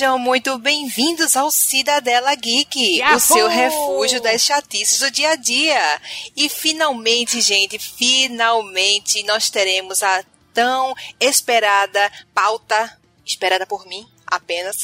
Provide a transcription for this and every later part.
Sejam muito bem-vindos ao Cidadela Geek, Yahoo! o seu refúgio das chatices do dia a dia. E finalmente, gente, finalmente nós teremos a tão esperada pauta, esperada por mim, apenas,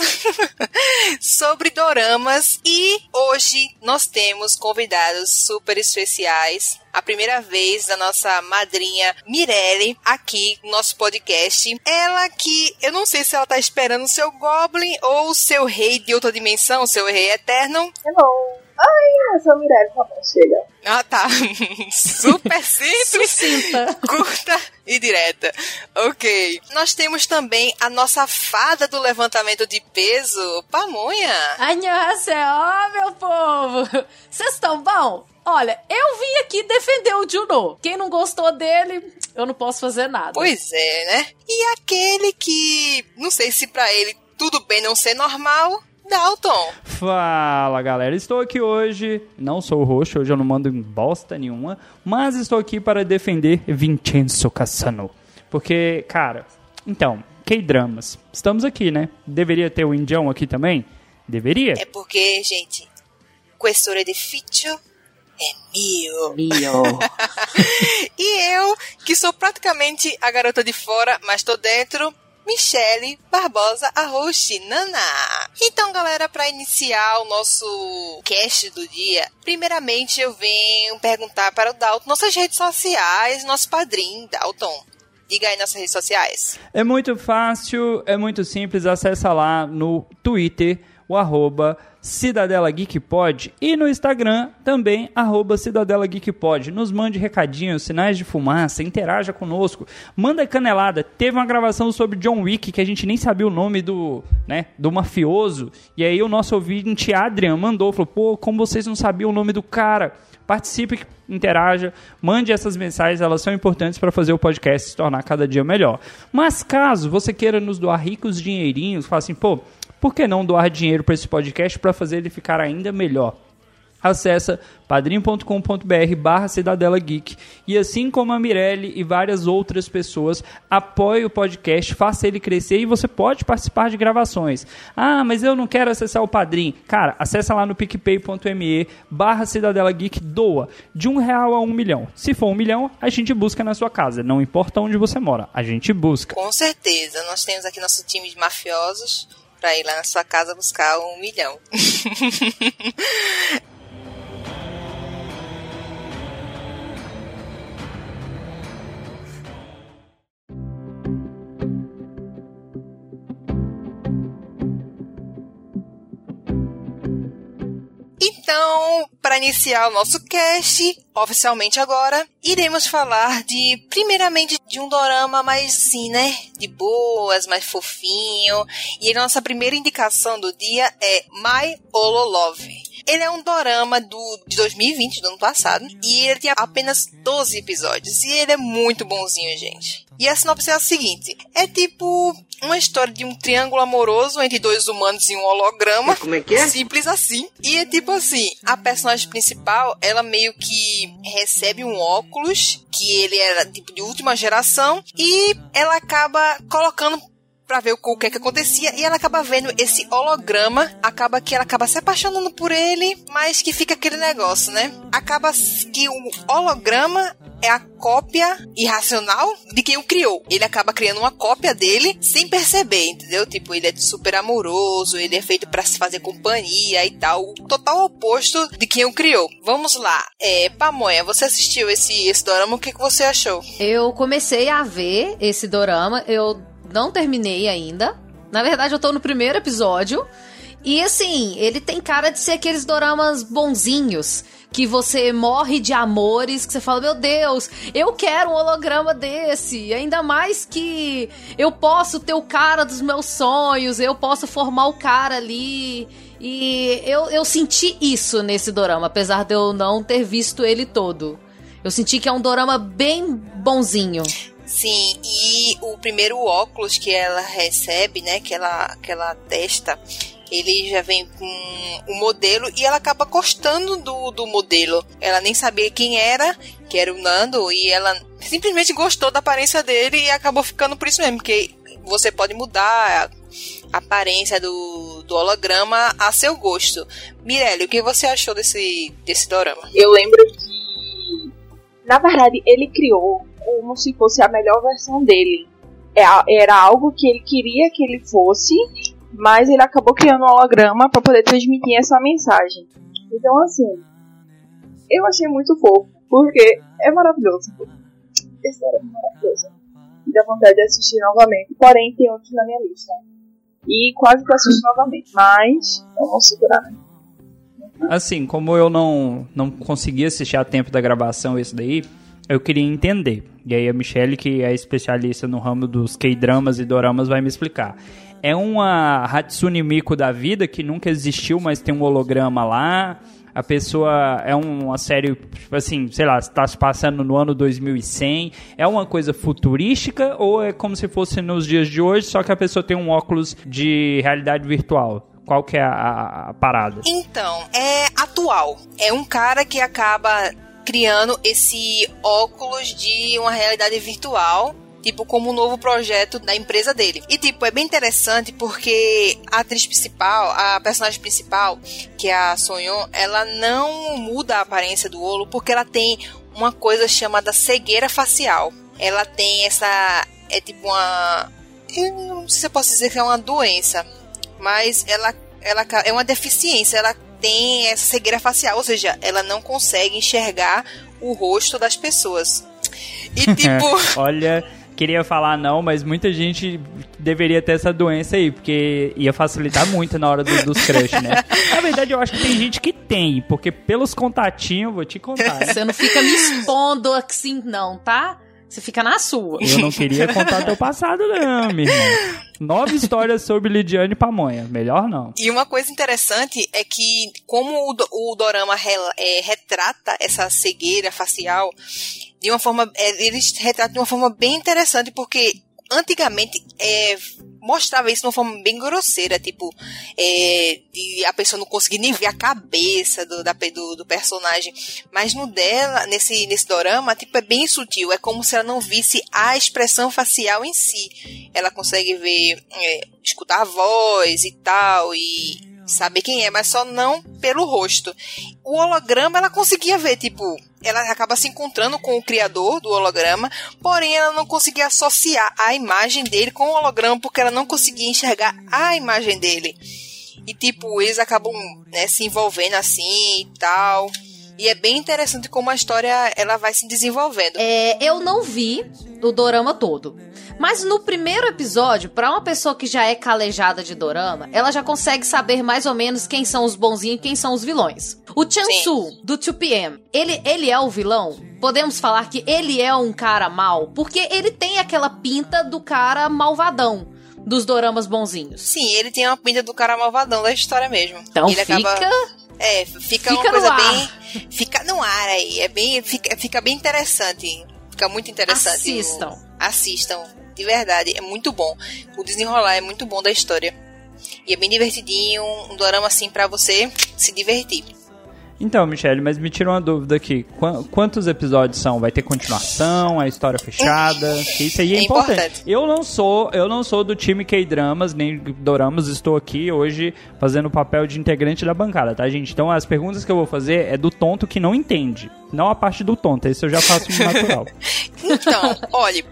sobre doramas. E hoje nós temos convidados super especiais. A primeira vez da nossa madrinha Mirelle aqui no nosso podcast. Ela que eu não sei se ela tá esperando o seu Goblin ou o seu rei de outra dimensão, o seu rei eterno. Hello. Ai, eu sou a Mirelle, tá bom, chega. Ah, tá. Super simples, Sucinta. curta e direta. Ok. Nós temos também a nossa fada do levantamento de peso, Pamonha. Annyeonghaseyo, meu povo! Vocês estão bom? Olha, eu vim aqui defender o Juno. Quem não gostou dele, eu não posso fazer nada. Pois é, né? E aquele que, não sei se pra ele tudo bem não ser normal, Dalton. Fala galera, estou aqui hoje, não sou o roxo, hoje eu não mando em bosta nenhuma, mas estou aqui para defender Vincenzo Cassano. Porque, cara, então, K-dramas, estamos aqui, né? Deveria ter o indião aqui também? Deveria? É porque, gente, questura de feature é mil. Mio. E eu, que sou praticamente a garota de fora, mas tô dentro, Michele Barbosa Arroxi Nana. Então, galera, para iniciar o nosso cast do dia, primeiramente eu venho perguntar para o Dalton nossas redes sociais, nosso padrinho, Dalton. Diga aí nossas redes sociais. É muito fácil, é muito simples, acessa lá no Twitter, o arroba Cidadela Geek Pod e no Instagram também, arroba Cidadela Geek Pod. Nos mande recadinhos, sinais de fumaça, interaja conosco, manda canelada. Teve uma gravação sobre John Wick que a gente nem sabia o nome do, né, do mafioso, e aí o nosso ouvinte Adrian mandou, falou, pô, como vocês não sabiam o nome do cara? Participe, interaja, mande essas mensagens, elas são importantes para fazer o podcast se tornar cada dia melhor. Mas caso você queira nos doar ricos dinheirinhos, fala assim, pô, por que não doar dinheiro para esse podcast para fazer ele ficar ainda melhor? Acesse padrim.com.br barra Cidadela Geek e assim como a Mirelle e várias outras pessoas, apoie o podcast, faça ele crescer e você pode participar de gravações. Ah, mas eu não quero acessar o Padrim. Cara, acessa lá no picpay.me barra Cidadela Geek, doa de um real a um milhão. Se for um milhão, a gente busca na sua casa, não importa onde você mora, a gente busca. Com certeza, nós temos aqui nosso time de mafiosos para ir lá na sua casa buscar um milhão. Então, para iniciar o nosso cast, oficialmente agora, iremos falar de, primeiramente, de um dorama mais assim, né? De boas, mais fofinho. E a nossa primeira indicação do dia é My Olo Love. Ele é um dorama do, de 2020, do ano passado, e ele tem apenas 12 episódios. E ele é muito bonzinho, gente. E a sinopse é a seguinte: é tipo uma história de um triângulo amoroso entre dois humanos e um holograma. Como é que é? Simples assim. E é tipo assim, a personagem principal, ela meio que recebe um óculos, que ele era tipo de última geração, e ela acaba colocando pra ver o que é que acontecia e ela acaba vendo esse holograma, acaba que ela acaba se apaixonando por ele, mas que fica aquele negócio, né? Acaba que o holograma é a cópia irracional de quem o criou. Ele acaba criando uma cópia dele sem perceber, entendeu? Tipo, ele é super amoroso, ele é feito para se fazer companhia e tal. O total oposto de quem o criou. Vamos lá. É, Pamonha, você assistiu esse, esse dorama, o que, que você achou? Eu comecei a ver esse dorama, eu não terminei ainda. Na verdade, eu tô no primeiro episódio. E assim, ele tem cara de ser aqueles doramas bonzinhos. Que você morre de amores, que você fala, meu Deus, eu quero um holograma desse. Ainda mais que eu posso ter o cara dos meus sonhos, eu posso formar o cara ali. E eu, eu senti isso nesse dorama, apesar de eu não ter visto ele todo. Eu senti que é um dorama bem bonzinho. Sim, e o primeiro óculos que ela recebe, né, que ela, que ela testa, ele já vem com o modelo e ela acaba gostando do, do modelo. Ela nem sabia quem era, que era o Nando, e ela simplesmente gostou da aparência dele e acabou ficando por isso mesmo, porque você pode mudar a aparência do, do holograma a seu gosto. Mirelle, o que você achou desse, desse dorama? Eu lembro que, na verdade, ele criou como se fosse a melhor versão dele. É era algo que ele queria que ele fosse, mas ele acabou criando um holograma para poder transmitir essa mensagem. Então, assim, eu achei muito fofo, porque é maravilhoso. Esse é maravilhoso. E dá vontade de assistir novamente, porém tem outros na minha lista. E quase que assisto novamente, mas vou segurar? Assim, como eu não, não consegui assistir a tempo da gravação esse daí, eu queria entender. E aí a Michelle, que é especialista no ramo dos K-dramas e doramas, vai me explicar. É uma Hatsune Miku da vida que nunca existiu, mas tem um holograma lá. A pessoa é uma série, tipo assim, sei lá, está se passando no ano 2100. É uma coisa futurística ou é como se fosse nos dias de hoje, só que a pessoa tem um óculos de realidade virtual? Qual que é a, a parada? Então, é atual. É um cara que acaba criando esse óculos de uma realidade virtual tipo, como um novo projeto da empresa dele. E, tipo, é bem interessante porque a atriz principal, a personagem principal, que é a Sonyon, ela não muda a aparência do olho porque ela tem uma coisa chamada cegueira facial. Ela tem essa. É tipo uma. Eu não sei se eu posso dizer que é uma doença, mas ela, ela é uma deficiência. Ela tem essa cegueira facial, ou seja, ela não consegue enxergar o rosto das pessoas. E tipo. Olha, queria falar não, mas muita gente deveria ter essa doença aí, porque ia facilitar muito na hora do, dos crush, né? Na verdade, eu acho que tem gente que tem, porque pelos contatinhos, vou te contar. Você não fica me expondo assim, não, tá? Você fica na sua. Eu não queria contar teu passado, não, irmão. Nove histórias sobre Lidiane Pamonha. Melhor não. E uma coisa interessante é que, como o, o Dorama re, é, retrata essa cegueira facial, de uma forma. É, eles retratam de uma forma bem interessante, porque antigamente é, mostrava isso de uma forma bem grosseira, tipo, é, de a pessoa não conseguir nem ver a cabeça do, da, do, do, personagem. Mas no dela, nesse, nesse dorama, tipo, é bem sutil. É como se ela não visse a expressão facial em si. Ela consegue ver, é, escutar a voz e tal, e saber quem é, mas só não pelo rosto. O holograma ela conseguia ver, tipo, ela acaba se encontrando com o criador do holograma, porém ela não conseguia associar a imagem dele com o holograma porque ela não conseguia enxergar a imagem dele. E tipo, eles acabam né, se envolvendo assim e tal. E é bem interessante como a história ela vai se desenvolvendo. É, eu não vi o dorama todo. Mas no primeiro episódio, para uma pessoa que já é calejada de dorama, ela já consegue saber mais ou menos quem são os bonzinhos e quem são os vilões. O Chansu, do 2PM, ele, ele é o vilão? Podemos falar que ele é um cara mal? Porque ele tem aquela pinta do cara malvadão dos doramas bonzinhos. Sim, ele tem uma pinta do cara malvadão da história mesmo. Então ele fica... Acaba... É, fica, fica uma coisa bem. Fica no ar aí. É bem, fica, fica bem interessante. Fica muito interessante. Assistam. O, assistam de verdade, é muito bom. O desenrolar é muito bom da história. E é bem divertidinho, um dorama assim para você se divertir. Então, Michelle, mas me tira uma dúvida aqui. quantos episódios são? Vai ter continuação? A história fechada? isso aí é, é importante. importante. Eu não sou, eu não sou do time K-dramas nem doramas. Estou aqui hoje fazendo o papel de integrante da bancada, tá, gente? Então, as perguntas que eu vou fazer é do tonto que não entende, não a parte do tonto. Isso eu já faço no natural. então, olhe,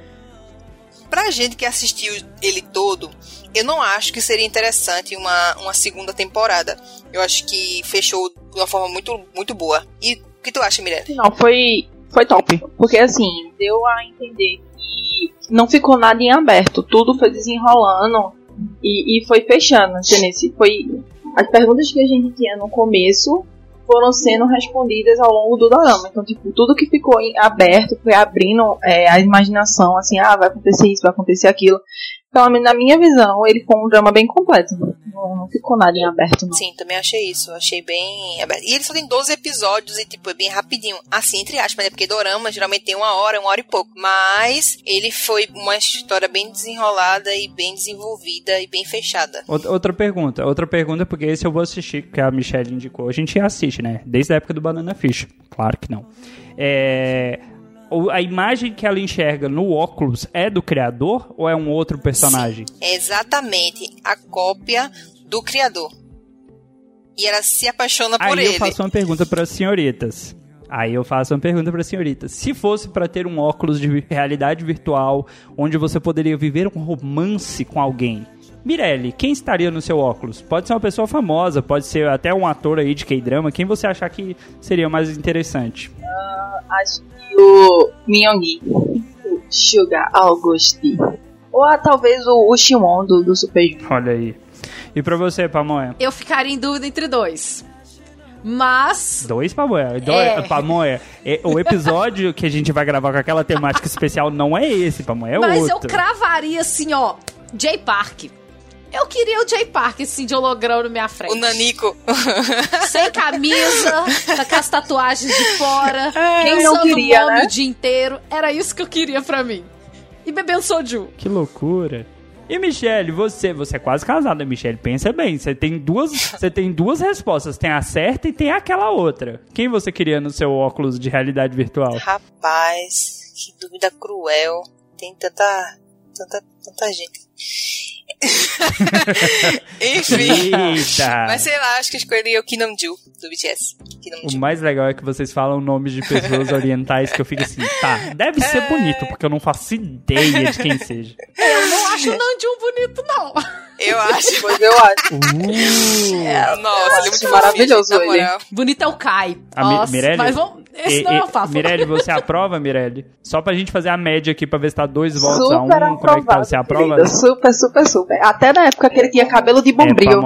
pra gente que assistiu ele todo, eu não acho que seria interessante uma, uma segunda temporada. Eu acho que fechou de uma forma muito, muito boa. E o que tu acha, Mirelle? Não, foi, foi top. Porque assim, deu a entender que não ficou nada em aberto. Tudo foi desenrolando e, e foi fechando, entendeu? Foi as perguntas que a gente tinha no começo foram sendo respondidas ao longo do drama. Então, tipo, tudo que ficou aberto foi abrindo é, a imaginação, assim, ah, vai acontecer isso, vai acontecer aquilo. Pelo menos na minha visão, ele foi um drama bem completo. Não, não ficou nada em aberto, não. Sim, também achei isso. Achei bem. aberto. E ele só tem 12 episódios e, tipo, é bem rapidinho. Assim, entre aspas, né? Porque Dorama geralmente tem uma hora, uma hora e pouco. Mas ele foi uma história bem desenrolada e bem desenvolvida e bem fechada. Outra outra pergunta, outra pergunta, porque esse eu vou assistir, que a Michelle indicou. A gente assiste, né? Desde a época do Banana Fish. Claro que não. É. A imagem que ela enxerga no óculos é do criador ou é um outro personagem? É exatamente a cópia do criador. E ela se apaixona por Aí eu ele. faço uma pergunta para as senhoritas. Aí eu faço uma pergunta para as senhoritas. Se fosse para ter um óculos de realidade virtual, onde você poderia viver um romance com alguém, Mirelle, quem estaria no seu óculos? Pode ser uma pessoa famosa, pode ser até um ator aí de K-drama. Quem você achar que seria mais interessante? Acho que o Myung-gi, o Sugar Augusti. Ou ah, talvez o, o Shimon do, do Super Junior. Olha aí. E pra você, Pamonha? Eu ficaria em dúvida entre dois. Mas. Dois Pamonha. Dois, É. Pamonha. É, o episódio que a gente vai gravar com aquela temática especial não é esse, Pamonha, é mas eu outro. cravaria assim, ó. Jay Park. Eu queria o Jay Park, assim, de holograma na minha frente. O Nanico. Sem camisa, com as tatuagens de fora. Quem não pensando queria, nome né? o dia inteiro. Era isso que eu queria pra mim. E bebendo soju. Que loucura. E Michelle, você, você é quase casada, Michelle. Pensa bem, você tem duas, você tem duas respostas, tem a certa e tem aquela outra. Quem você queria no seu óculos de realidade virtual? Rapaz, que dúvida cruel. Tem tanta. tanta, tanta gente. Enfim. Eita! Mas sei lá, acho que eu escolheria o Kinamju do BTS. O mais legal é que vocês falam nomes de pessoas orientais que eu fico assim, tá, deve ser bonito, porque eu não faço ideia de quem seja. Eu não acho o Nanjum bonito, não. Eu acho. Pois eu acho. Uh, Nossa, ele é muito maravilhoso ele. moral. Bonito é o Kai. A Nossa, Mirelle? mas vamos... Esse e- não e- eu faço. Mirelle, você aprova, Mirelle? Só pra gente fazer a média aqui pra ver se tá dois votos a um, Super como é que tá? Você aprova? querida. Super, super, super. Até na época que ele tinha cabelo de É, bombril.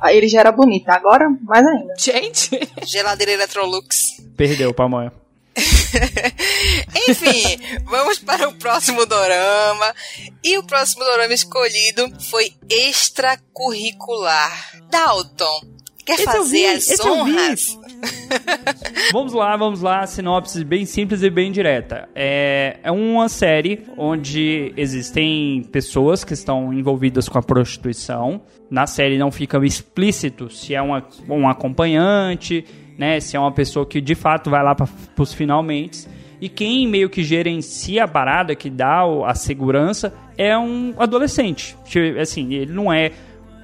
Aí ele já era bonito. Agora, mais ainda. Gente, Geladeira Electrolux. Perdeu, Pamonha. Enfim, vamos para o próximo dorama. E o próximo dorama escolhido foi extracurricular. Dalton, quer Esse fazer vi, as honras? Vamos lá, vamos lá. Sinopse bem simples e bem direta. É, é uma série onde existem pessoas que estão envolvidas com a prostituição. Na série não fica explícito se é uma, um acompanhante, né? Se é uma pessoa que de fato vai lá para os finalmente. E quem meio que gerencia a parada, que dá a segurança, é um adolescente. Tipo, Assim, ele não é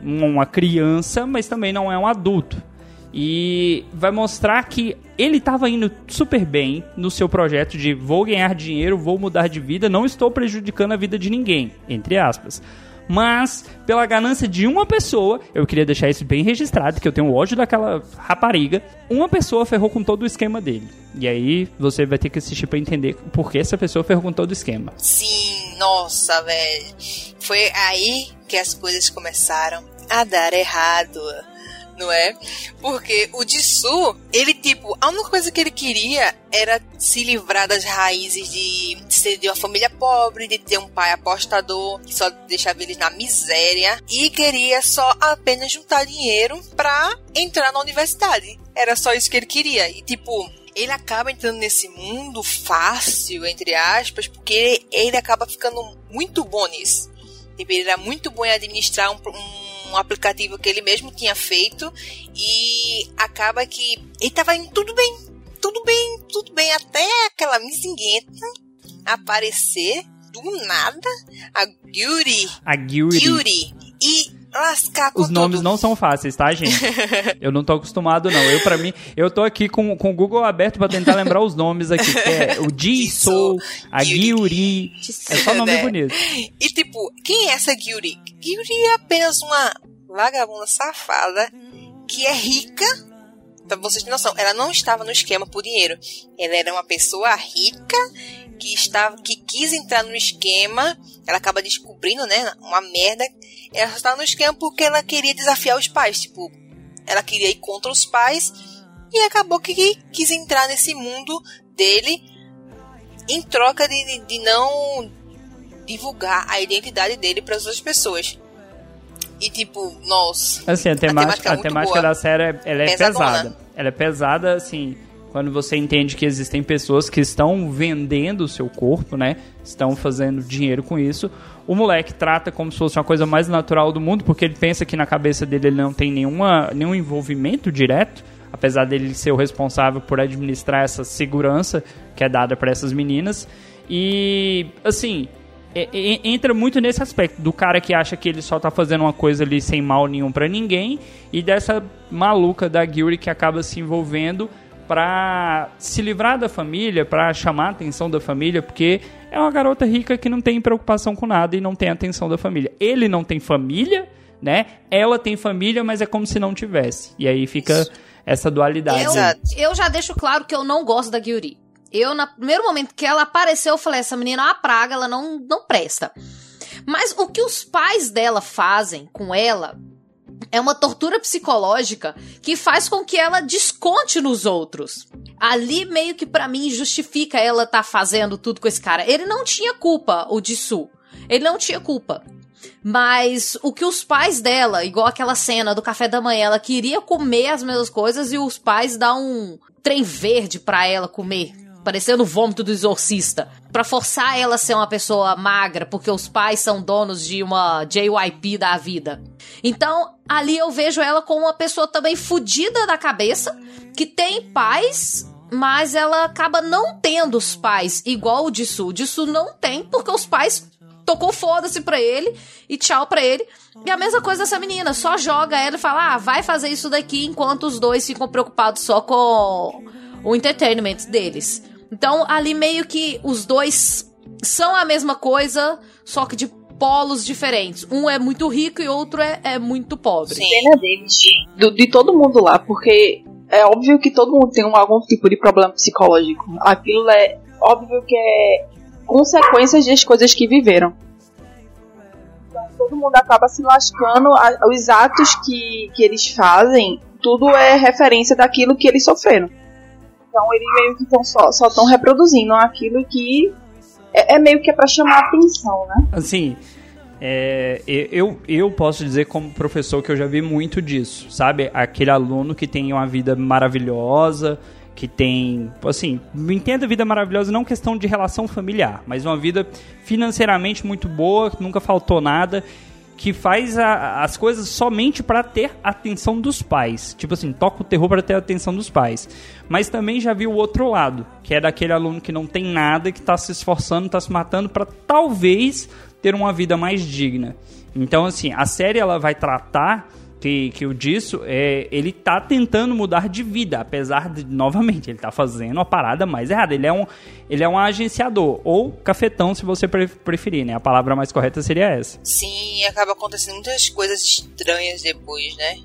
uma criança, mas também não é um adulto. E vai mostrar que ele estava indo super bem no seu projeto de vou ganhar dinheiro, vou mudar de vida, não estou prejudicando a vida de ninguém, entre aspas. Mas, pela ganância de uma pessoa, eu queria deixar isso bem registrado, que eu tenho ódio daquela rapariga. Uma pessoa ferrou com todo o esquema dele. E aí você vai ter que assistir pra entender por que essa pessoa ferrou com todo o esquema. Sim, nossa, velho. Foi aí que as coisas começaram a dar errado. Não é? Porque o Jisoo, ele, tipo, a única coisa que ele queria era se livrar das raízes de ser de uma família pobre, de ter um pai apostador, que só deixava eles na miséria, e queria só apenas juntar dinheiro pra entrar na universidade. Era só isso que ele queria. E, tipo, ele acaba entrando nesse mundo fácil, entre aspas, porque ele, ele acaba ficando muito bom nisso. Tipo, ele era muito bom em administrar um, um aplicativo que ele mesmo tinha feito e acaba que ele tava indo tudo bem, tudo bem, tudo bem, até aquela mizingueta aparecer do nada, a Gyuri, A. Gyuri, e lascar com Os nomes tudo. não são fáceis, tá, gente? Eu não tô acostumado, não. Eu, pra mim, eu tô aqui com, com o Google aberto pra tentar lembrar os nomes aqui. Que é o Jisoo, a Gyuri. É só nome Né? bonito. E tipo, quem é essa Gyuri? Gyuri é apenas uma vagabunda safada que é rica. Pra vocês terem noção, ela não estava no esquema por dinheiro. Ela era uma pessoa rica que estava que quis entrar no esquema. Ela acaba descobrindo, né, uma merda. Ela estava no esquema porque ela queria desafiar os pais, tipo, ela queria ir contra os pais e acabou que quis entrar nesse mundo dele em troca de, de não divulgar a identidade dele para as outras pessoas. E tipo, nossa. Assim, a temática, a temática, temática é muito boa. da série é- ela é Pesadona. pesada. Ela é pesada, assim, quando você entende que existem pessoas que estão vendendo o seu corpo, né? Estão fazendo dinheiro com isso. O moleque trata como se fosse uma coisa mais natural do mundo, porque ele pensa que na cabeça dele ele não tem nenhuma, nenhum envolvimento direto, apesar dele ser o responsável por administrar essa segurança que é dada para essas meninas. E, assim, é- é- entra muito nesse aspecto do cara que acha que ele só tá fazendo uma coisa ali sem mal nenhum pra ninguém e dessa maluca da Gilly que acaba se envolvendo pra se livrar da família, pra chamar a atenção da família, porque é uma garota rica que não tem preocupação com nada e não tem atenção da família. Ele não tem família, né? Ela tem família, mas é como se não tivesse. E aí fica essa dualidade. Eu, eu já deixo claro que eu não gosto da Gyuri. Eu, no primeiro momento que ela apareceu, eu falei, essa menina é uma praga, ela não, não presta. Mas o que os pais dela fazem com ela é uma tortura psicológica que faz com que ela desconte nos outros. Ali meio que pra mim justifica ela tá fazendo tudo com esse cara. Ele não tinha culpa, o Dissu. Ele não tinha culpa. Mas o que os pais dela, igual aquela cena do café da manhã, ela queria comer as mesmas coisas e os pais dão um trem verde pra ela comer. Parecendo o vômito do exorcista. Pra forçar ela a ser uma pessoa magra, porque os pais são donos de uma JYP da vida. Então, ali eu vejo ela como uma pessoa também fodida da cabeça, que tem pais, mas ela acaba não tendo os pais igual o Dissu. O não tem, porque os pais tocou foda-se pra ele e tchau pra ele. E a mesma coisa dessa menina, só joga ela e fala: ah, vai fazer isso daqui enquanto os dois ficam preocupados só com o entertainment deles. Então, ali meio que os dois são a mesma coisa, só que de polos diferentes. Um é muito rico e outro é, é muito pobre. Sim. pena deles, do- de todo mundo lá, porque é óbvio que todo mundo tem um- algum tipo de problema psicológico. Aquilo é óbvio que é consequências das coisas que viveram. Então todo mundo acaba se lascando, a- os atos que, que eles fazem, tudo é referência daquilo que eles sofreram. Então eles meio que tão só estão reproduzindo aquilo que é, é meio que é pra chamar atenção, né? Assim, é, eu, eu posso dizer como professor que eu já vi muito disso, sabe? Aquele aluno que tem uma vida maravilhosa, que tem, assim, entenda vida maravilhosa não questão de relação familiar, mas uma vida financeiramente muito boa, nunca faltou nada, que faz a- as coisas somente para ter a atenção dos pais. Tipo assim, toca o terror para ter a atenção dos pais. Mas também já vi o outro lado, que é daquele aluno que não tem nada, que tá se esforçando, tá se matando para talvez ter uma vida mais digna. Então, assim, a série ela vai tratar que, que o disso é ele tá tentando mudar de vida, apesar de novamente ele tá fazendo a parada mais errada. Ele é um ele é um agenciador ou cafetão, se você pre- preferir, né? A palavra mais correta seria essa. Sim, acaba acontecendo muitas coisas estranhas depois, né?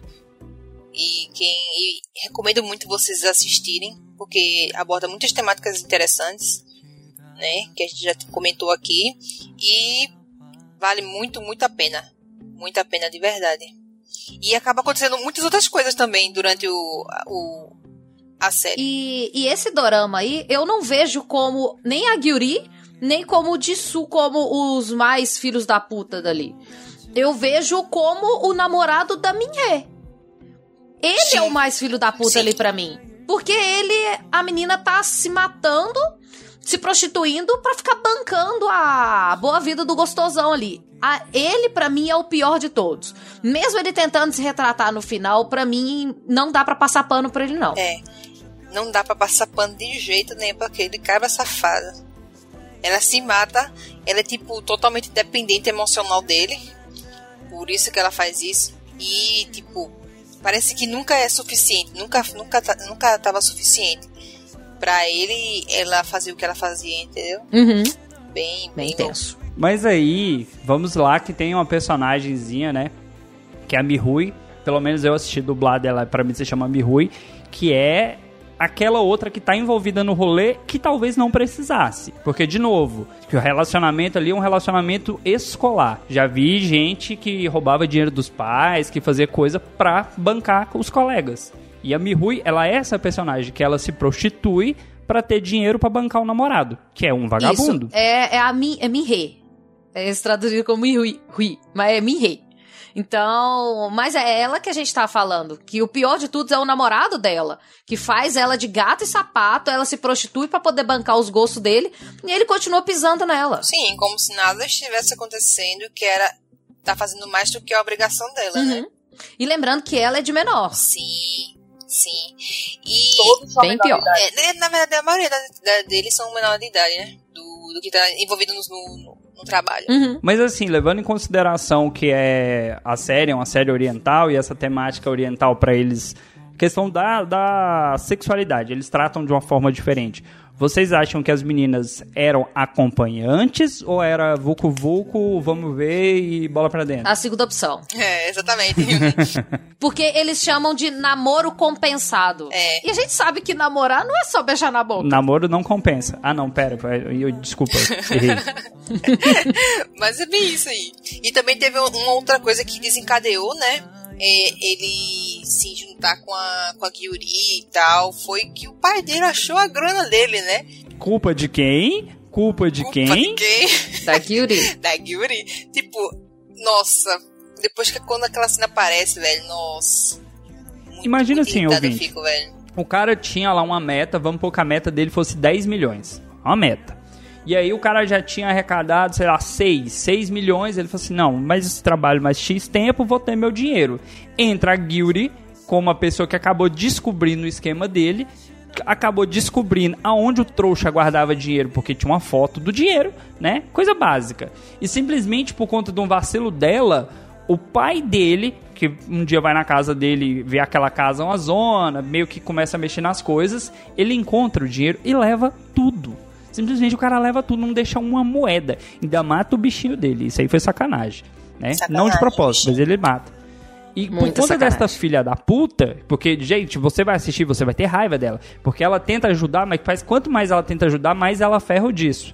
E quem e recomendo muito vocês assistirem, porque aborda muitas temáticas interessantes, né? Que a gente já comentou aqui. E vale muito, muito a pena. Muito a pena de verdade. E acaba acontecendo muitas outras coisas também durante o, a- o a série. E, e esse dorama aí, eu não vejo como nem a Gyuri, nem como o Jisoo como os mais filhos da puta dali. Eu vejo como o namorado da Minhê. Ele Sim. é o mais filho da puta Sim. ali pra mim. Porque ele, a menina tá se matando, se prostituindo pra ficar bancando a boa vida do gostosão ali. A- ele, pra mim, é o pior de todos. Mesmo ele tentando se retratar no final, pra mim, não dá pra passar pano pra ele, não. É. Não dá pra passar pano de jeito nenhum pra aquele cara safada. Ela se mata, ela é tipo totalmente dependente emocional dele. Por isso que ela faz isso. E tipo, parece que nunca é suficiente, nunca nunca tá- nunca tava suficiente Pra ele ela fazer o que ela fazia, entendeu? Uhum. Bem, Bem bem, tenso. Mas aí, vamos lá que tem uma personagemzinha, né? Que é a Mihui. Pelo menos eu assisti dublado ela, pra mim se chama Mihui. Que é aquela outra que tá envolvida no rolê que talvez não precisasse. Porque, de novo, que o relacionamento ali é um relacionamento escolar. Já vi gente que roubava dinheiro dos pais, que fazia coisa pra bancar com os colegas. E a Mihui, ela é essa personagem que ela se prostitui pra ter dinheiro pra bancar o namorado, que é um vagabundo. Isso. É, é a Mi, é Mihê. Eles traduziram como Hui, Hui, mas é Mihei. Então, mas é ela que a gente tá falando. Que o pior de tudo é o namorado dela. Que faz ela de gato e sapato, ela se prostitui para poder bancar os gostos dele. E ele continua pisando nela. Sim, como se nada estivesse acontecendo, que era. tá fazendo mais do que a obrigação dela, né? Uhum. E lembrando que ela é de menor. Sim, sim. E. Todos são Bem pior. É, né, na verdade, a maioria da, da- deles são menor de idade, né? Do, do que tá envolvido no, no, no trabalho. Uhum. Mas assim, levando em consideração que é a série é uma série oriental e essa temática oriental pra eles, questão da, da sexualidade, eles tratam de uma forma diferente. Vocês acham que as meninas eram acompanhantes ou era vucu vucu, vamos ver e bola pra dentro? A segunda opção. É, exatamente. Porque eles chamam de namoro compensado. É. E a gente sabe que namorar não é só beijar na boca. Namoro não compensa. Ah, não, pera, eu, desculpa, errei. Mas é bem isso aí. E também teve um- uma outra coisa que desencadeou, né? É, ele se juntar com a, com a Gyuri e tal. Foi que o pai dele achou a grana dele, né? Culpa de quem? Culpa de Culpa quem? de quem? Da Kyuri. da Gyuri. Tipo, nossa. Depois que quando aquela cena aparece, velho, nossa. Muito Imagina assim, ouvinte. fico, velho. O cara tinha lá uma meta, vamos pôr que a meta dele fosse 10 milhões. Uma meta. E aí o cara já tinha arrecadado, sei lá, 6, 6 milhões. Ele falou assim: não, mas esse trabalho mais X tempo, vou ter meu dinheiro. Entra a Guilty como uma pessoa que acabou descobrindo o esquema dele, acabou descobrindo aonde o trouxa guardava dinheiro, porque tinha uma foto do dinheiro, né? Coisa básica. E simplesmente por conta de um vacilo dela, o pai dele, que um dia vai na casa dele, vê aquela casa uma zona, meio que começa a mexer nas coisas, ele encontra o dinheiro e leva tudo. Simplesmente o cara leva tudo, não deixa uma moeda. Ainda mata o bichinho dele. Isso aí foi sacanagem. Né? Sacanagem, não de propósito, bichinho. mas ele mata. E por Muita conta sacanagem. desta filha da puta, porque, gente, você vai assistir, você vai ter raiva dela. Porque ela tenta ajudar, mas faz, quanto mais ela tenta ajudar, mais ela ferra o disso.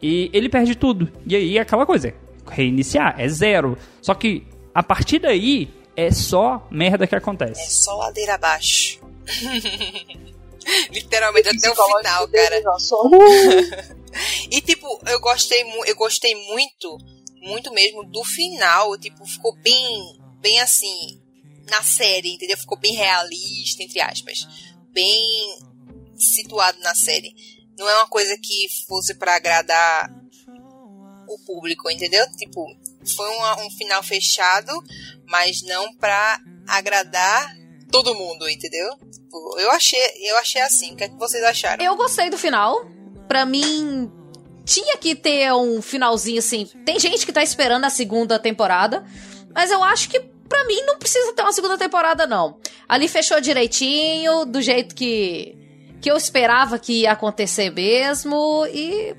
E ele perde tudo. E aí é aquela coisa, reiniciar, é zero. Só que a partir daí é só merda que É acontece. só ladeira abaixo. Literalmente até o final, cara. só- E tipo, eu gostei, eu gostei muito, muito mesmo do final, tipo, ficou bem, bem assim, na série, entendeu? Ficou bem realista, entre aspas. Bem situado na série. Não é uma coisa que fosse pra agradar o público, entendeu? Tipo, foi uma- um final fechado, mas não pra agradar todo mundo, entendeu? Tipo, eu achei, eu achei assim. O que, é que vocês acharam? Eu gostei do final. Pra mim, tinha que ter um finalzinho assim. Tem gente que tá esperando a segunda temporada, mas eu acho que pra mim não precisa ter uma segunda temporada, não. Ali fechou direitinho, do jeito que, que eu esperava que ia acontecer mesmo. E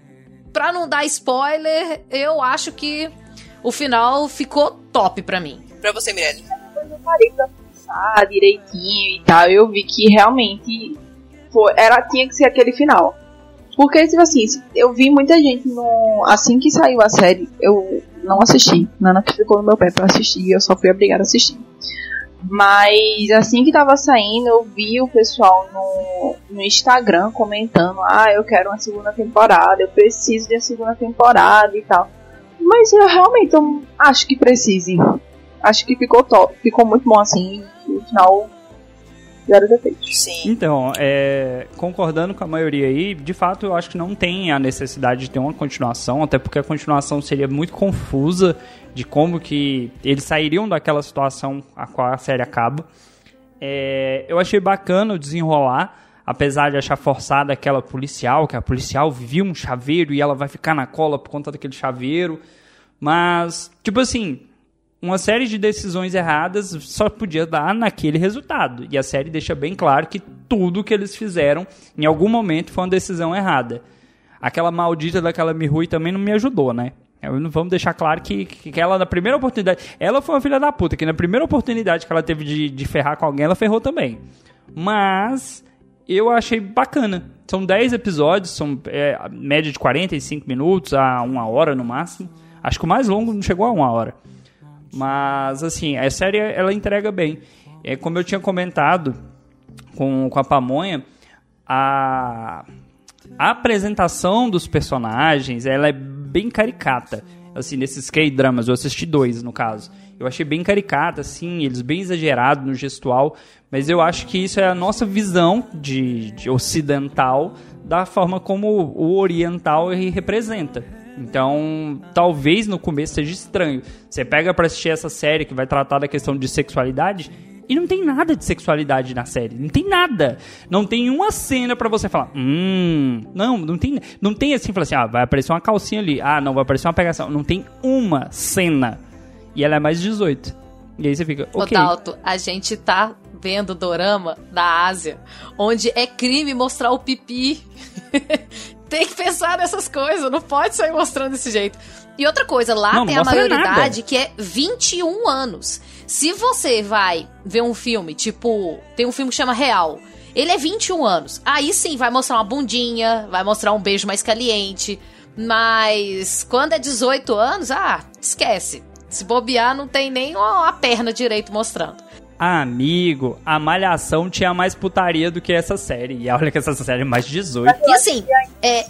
pra não dar spoiler, eu acho que o final ficou top pra mim. Pra você, Mirelle. Pensar direitinho e tal, eu vi que realmente foi, era, tinha que ser aquele final. Porque, tipo assim, eu vi muita gente no. Assim que saiu a série, eu não assisti. Nana que ficou no meu pé pra assistir eu só fui obrigada a assistir. Mas assim que tava saindo, eu vi o pessoal no, no Instagram comentando: Ah, eu quero uma segunda temporada, eu preciso de uma segunda temporada e tal. Mas eu realmente eu acho que precise. Acho que ficou top, ficou muito bom assim. Final, zero defeitos. Sim. Então, é, concordando com a maioria aí, de fato eu acho que não tem a necessidade de ter uma continuação, até porque a continuação seria muito confusa de como que eles sairiam daquela situação a qual a série acaba. É, eu achei bacana o desenrolar, apesar de achar forçada aquela policial, que a policial viu um chaveiro e ela vai ficar na cola por conta daquele chaveiro. Mas, tipo assim, uma série de decisões erradas só podia dar naquele resultado. E a série deixa bem claro que tudo que eles fizeram em algum momento foi uma decisão errada. Aquela maldita daquela Mihui também não me ajudou, né? Eu Vamos deixar claro que, que ela, na primeira oportunidade. Ela foi uma filha da puta, que na primeira oportunidade que ela teve de, de ferrar com alguém, ela ferrou também. Mas eu achei bacana. São 10 episódios, são é, média de 45 minutos a uma hora no máximo. Acho que o mais longo não chegou a uma hora. Mas, assim, a série ela entrega bem. É, como eu tinha comentado com, com a Pamonha, a, a apresentação dos personagens ela é bem caricata. assim, nesses K-dramas. Eu assisti dois, no caso. Eu achei bem caricata, assim, eles bem exagerados no gestual, mas eu acho que isso é a nossa visão de, de ocidental da forma como o oriental representa. Então, talvez no começo seja estranho. Você pega pra assistir essa série que vai tratar da questão de sexualidade e não tem nada de sexualidade na série. Não tem nada. Não tem uma cena para você falar, hum. Não, não tem. Não tem assim, falar assim, ah, vai aparecer uma calcinha ali. Ah, não, vai aparecer uma pegação. Não tem uma cena. E ela é mais 18. E aí você fica, ok. Dalto, a gente tá vendo dorama da Ásia, onde é crime mostrar o pipi. tem que pensar nessas coisas, não pode sair mostrando desse jeito. E outra coisa, lá Não, tem a maioridade nada. que é 21 anos. Se você vai ver um filme, tipo, tem um filme que chama Real. Ele é 21 anos. Aí sim vai mostrar uma bundinha, vai mostrar um beijo mais caliente. Mas quando é 18 anos, ah, esquece. Se bobear, não tem nem a perna direito mostrando. Amigo, a Malhação tinha mais putaria do que essa série. E olha que essa série é mais de 18. E assim, é,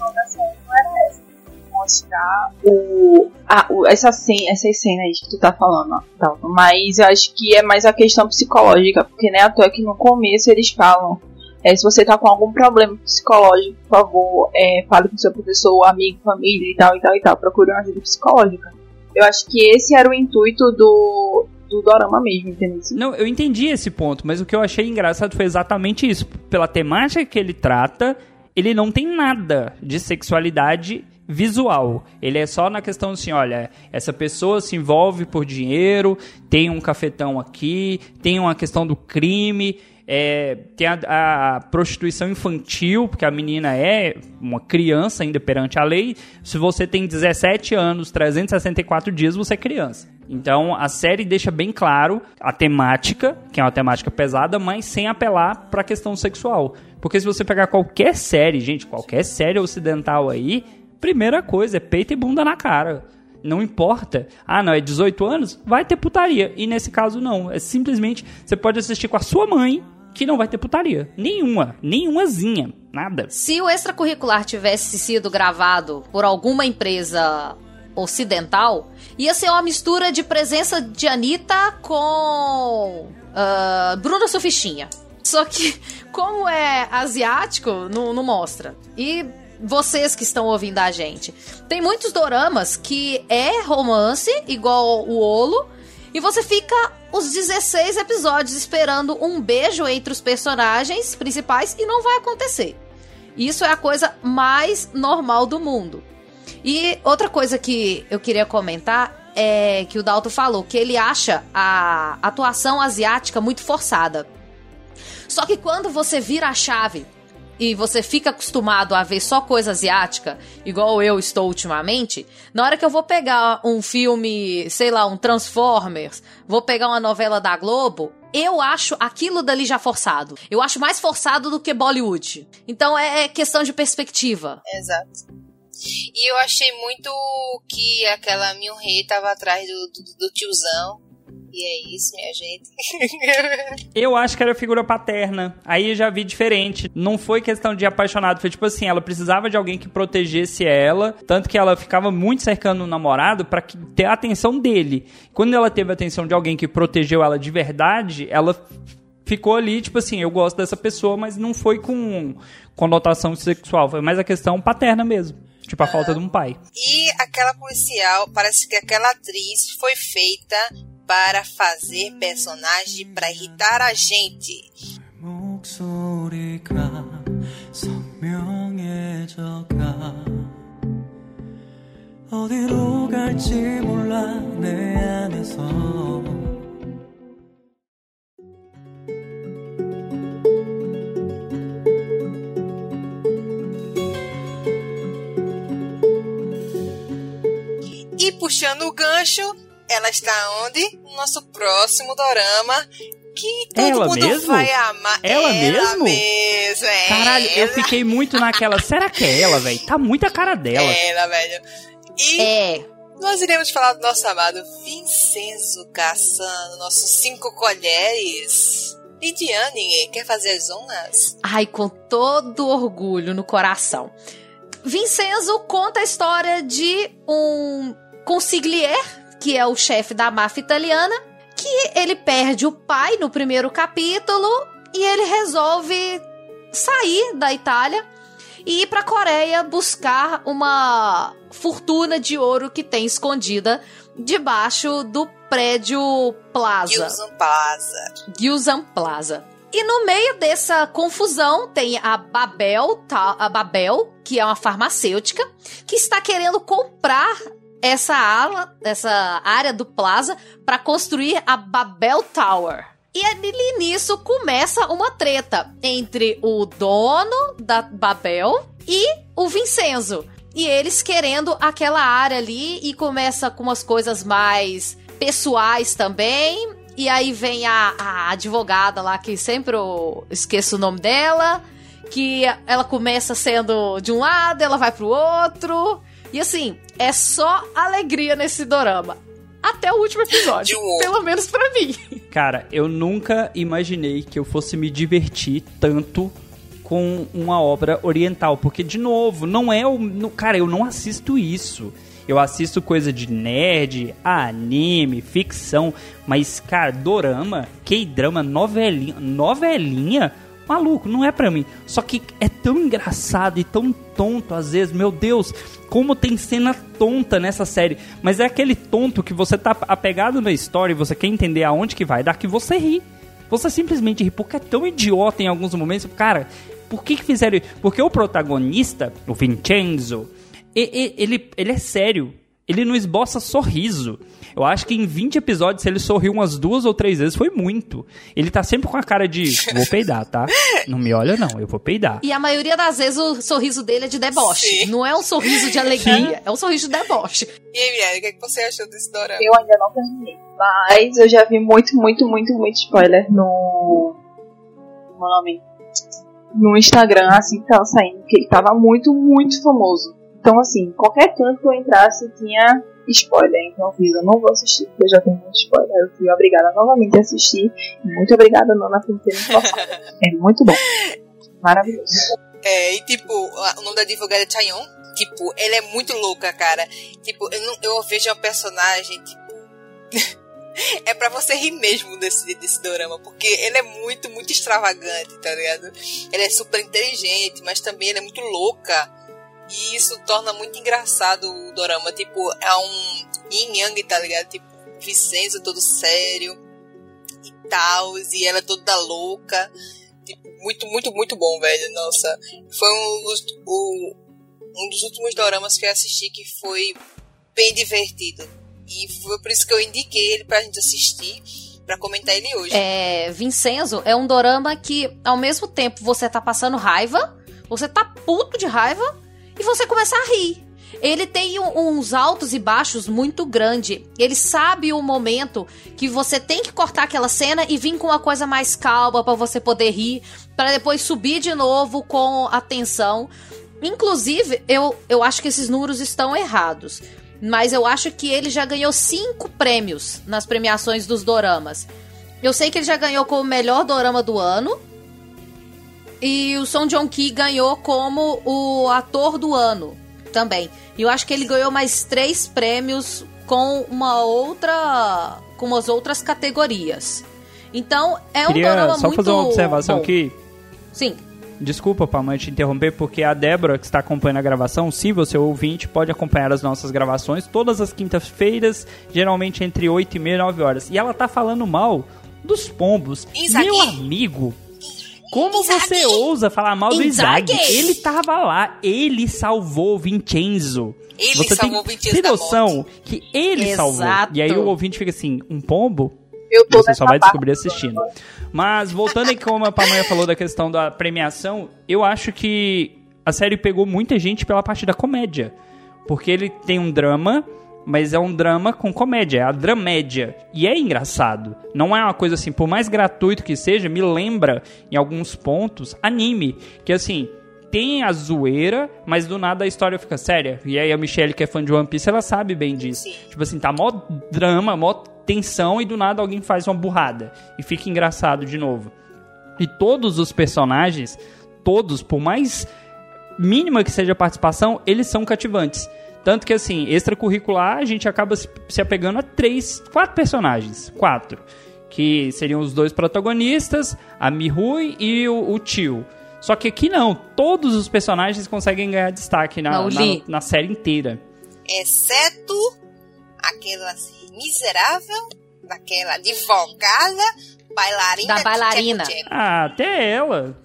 mostrar o, a, o- essa cena, essas cenas que tu tá falando, ó, mas eu acho que é mais a questão psicológica, porque né, à toa que no começo eles falam, é, se você tá com algum problema psicológico, por favor, é, fale com seu professor, amigo, família e tal, e tal, e tal, procure uma ajuda psicológica. Eu acho que esse era o intuito do, do Dorama mesmo, entendeu? Não, eu entendi esse ponto, mas o que eu achei engraçado foi exatamente isso. Pela temática que ele trata, ele não tem nada de sexualidade visual. Ele é só na questão assim, olha, essa pessoa se envolve por dinheiro, tem um cafetão aqui, tem uma questão do crime, é, tem a, a prostituição infantil, porque a menina é uma criança ainda perante a lei. Se você tem 17 anos, 364 dias, você é criança. Então a série deixa bem claro a temática, que é uma temática pesada, mas sem apelar para a questão sexual. Porque se você pegar qualquer série, gente, qualquer série ocidental aí, primeira coisa é peito e bunda na cara. Não importa. Ah, não, é 18 anos? Vai ter putaria. E nesse caso, não. É simplesmente você pode assistir com a sua mãe que não vai ter putaria. Nenhuma. Nenhumazinha. Nada. Se o extracurricular tivesse sido gravado por alguma empresa ocidental, ia ser uma mistura de presença de Anitta com ah, Bruna Sufistinha. Só que, como é asiático, não, não mostra. E vocês que estão ouvindo a gente, tem muitos doramas que é romance, igual o Olo, e você fica os 16 episódios esperando um beijo entre os personagens principais e não vai acontecer. Isso é a coisa mais normal do mundo. E outra coisa que eu queria comentar é que o Dalton falou que ele acha a atuação asiática muito forçada. Só que quando você vira a chave e você fica acostumado a ver só coisa asiática, igual eu estou ultimamente, na hora que eu vou pegar um filme, sei lá, um Transformers, vou pegar uma novela da Globo, eu acho aquilo dali já forçado. Eu acho mais forçado do que Bollywood. Então é é questão de perspectiva. Exato. E eu achei muito que aquela Myung-Hee tava atrás do, do, do tiozão. E é isso, minha gente. Eu acho que era figura paterna. Aí eu já vi diferente. Não foi questão de apaixonado. Foi tipo assim, ela precisava de alguém que protegesse ela. Tanto que ela ficava muito cercando o namorado pra que- ter a atenção dele. Quando ela teve a atenção de alguém que protegeu ela de verdade, ela ficou ali, tipo assim, eu gosto dessa pessoa, mas não foi com conotação sexual. Foi mais a questão paterna mesmo. Tipo, a falta de um pai. E aquela policial, parece que aquela atriz foi feita para fazer personagem para irritar a gente. E puxando o gancho, ela está onde? No nosso próximo dorama. Que todo Ela mundo mesmo? vai amar. Ela mesmo? mesmo, é Caralho, eu ela. fiquei muito naquela. Será que é ela, velho? Tá muito a cara dela. Ela, velho. E É. nós iremos falar do nosso amado Vincenzo Cassano, nossos cinco colheres. Lidiane, quer fazer as honras? Ai, com todo orgulho no coração. Vincenzo conta a história de um consigliere, que é o chefe da máfia italiana, que ele perde o pai no primeiro capítulo e ele resolve sair da Itália e ir para Coreia buscar uma fortuna de ouro que tem escondida debaixo do prédio Plaza. Gilson Plaza. Gilzan Plaza. E no meio dessa confusão tem a Babel, tá, a Babel, que é uma farmacêutica, que está querendo comprar essa ala, essa área do Plaza para construir a Babel Tower. E ali nisso começa uma treta entre o dono da Babel e o Vincenzo. E eles querendo aquela área ali e começa com umas coisas mais pessoais também. E aí vem a, a advogada lá, que sempre eu esqueço o nome dela. Que ela começa sendo de um lado, ela vai pro outro. E assim, é só alegria nesse dorama. Até o último episódio. Pelo menos pra mim. Cara, eu nunca imaginei que eu fosse me divertir tanto com uma obra oriental, porque de novo, não é o, no- cara, eu não assisto isso. Eu assisto coisa de nerd, anime, ficção, mas cara, dorama, K-drama, novelinha, novelinha, maluco, não é pra mim. Só que é tão engraçado e tão tonto às vezes, meu Deus, como tem cena tonta nessa série. Mas é aquele tonto que você tá apegado na história e você quer entender aonde que vai dar que você ri. Você simplesmente ri, porque é tão idiota em alguns momentos. Cara, por que que fizeram isso? Porque o protagonista, o Vincenzo, ele, ele é sério. Ele não esboça sorriso. Eu acho que em 20 episódios, se ele sorriu umas duas ou três vezes, foi muito. Ele tá sempre com a cara de, vou peidar, tá? Não me olha não, eu vou peidar. E a maioria das vezes o sorriso dele é de deboche. Sim. Não é um sorriso de alegria, é um sorriso de deboche. E aí, Miane, o que, é que você achou desse dorama? Eu ainda não terminei. Mas eu já vi muito, muito, muito, muito spoiler no. Como é o nome? No Instagram, assim que tava saindo, que ele tava muito, muito famoso. Então, assim, qualquer canto que eu entrasse tinha spoiler. Então, eu fiz, eu não vou assistir, porque eu já tenho muito spoiler. Eu fui obrigada novamente a assistir. Muito obrigada, Nona, por ter me forçado. É muito bom. Maravilhoso. É, e tipo, o nome da advogada é Chayon. Tipo, ela é muito louca, cara. Tipo, eu, não, eu vejo uma personagem, tipo. é pra você rir mesmo desse, desse dorama, porque ele é muito, muito extravagante, tá ligado? Ela é super inteligente, mas também ela é muito louca. E isso torna muito engraçado o dorama. Tipo, é um yin yang, tá ligado? Tipo, Vicenzo todo sério e tal, e ela toda louca. Tipo, muito, muito, muito bom, velho. Nossa. Foi um dos, um dos últimos doramas que eu assisti que foi bem divertido. E foi por isso que eu indiquei ele pra gente assistir, pra comentar ele hoje. É, Vincenzo é um dorama que, ao mesmo tempo, você tá passando raiva, você tá puto de raiva e você começa a rir. Ele tem um- uns altos e baixos muito grande. Ele sabe o momento que você tem que cortar aquela cena e vir com uma coisa mais calma pra você poder rir, Pra depois subir de novo com a tensão. Inclusive, eu, eu acho que esses números estão errados. Mas eu acho que ele já ganhou cinco prêmios nas premiações dos doramas. Eu sei que ele já ganhou como melhor dorama do ano. E o Song Joong-ki ganhou como o ator do ano também. E eu acho que ele ganhou mais três prêmios com uma outra. com umas outras categorias. Então, é um Queria dorama só muito. fazer uma observação bom. aqui. Sim. Desculpa, Palma, te interromper, porque a Débora, que está acompanhando a gravação, se você é ouvinte, pode acompanhar as nossas gravações todas as quintas-feiras, geralmente entre 8 e meia e 9 horas. E ela tá falando mal dos pombos. Inzaghi. Meu amigo, como você ousa falar mal do. Izag? Ele tava lá, ele salvou o Vincenzo. Ele você salvou o tem, Vincenzo tem noção que ele Exato. salvou. E aí o ouvinte fica assim, um pombo? Eu tô Você só vai descobrir assistindo. Mas voltando aí como a Pamanha falou da questão da premiação, eu acho que a série pegou muita gente pela parte da comédia. Porque ele tem um drama, mas é um drama com comédia, é a dramédia. E é engraçado. Não é uma coisa assim, por mais gratuito que seja, me lembra, em alguns pontos, anime. Que assim, tem a zoeira, mas do nada a história fica séria. E aí a Michelle, que é fã de One Piece, ela sabe bem disso. Sim. Tipo assim, tá mó drama, mó tensão e do nada alguém faz uma burrada. E fica engraçado de novo. E todos os personagens, todos, por mais mínima que seja a participação, eles são cativantes. Tanto que, assim, extracurricular, a gente acaba se apegando a três, quatro personagens. Quatro. Que seriam os dois protagonistas, a Mihui e o, o tio. Só que aqui não, todos os personagens conseguem ganhar destaque na, Não, na, na série inteira. Exceto aquela assim, miserável, daquela advogada, bailarina. Da de bailarina. Ah, até ela.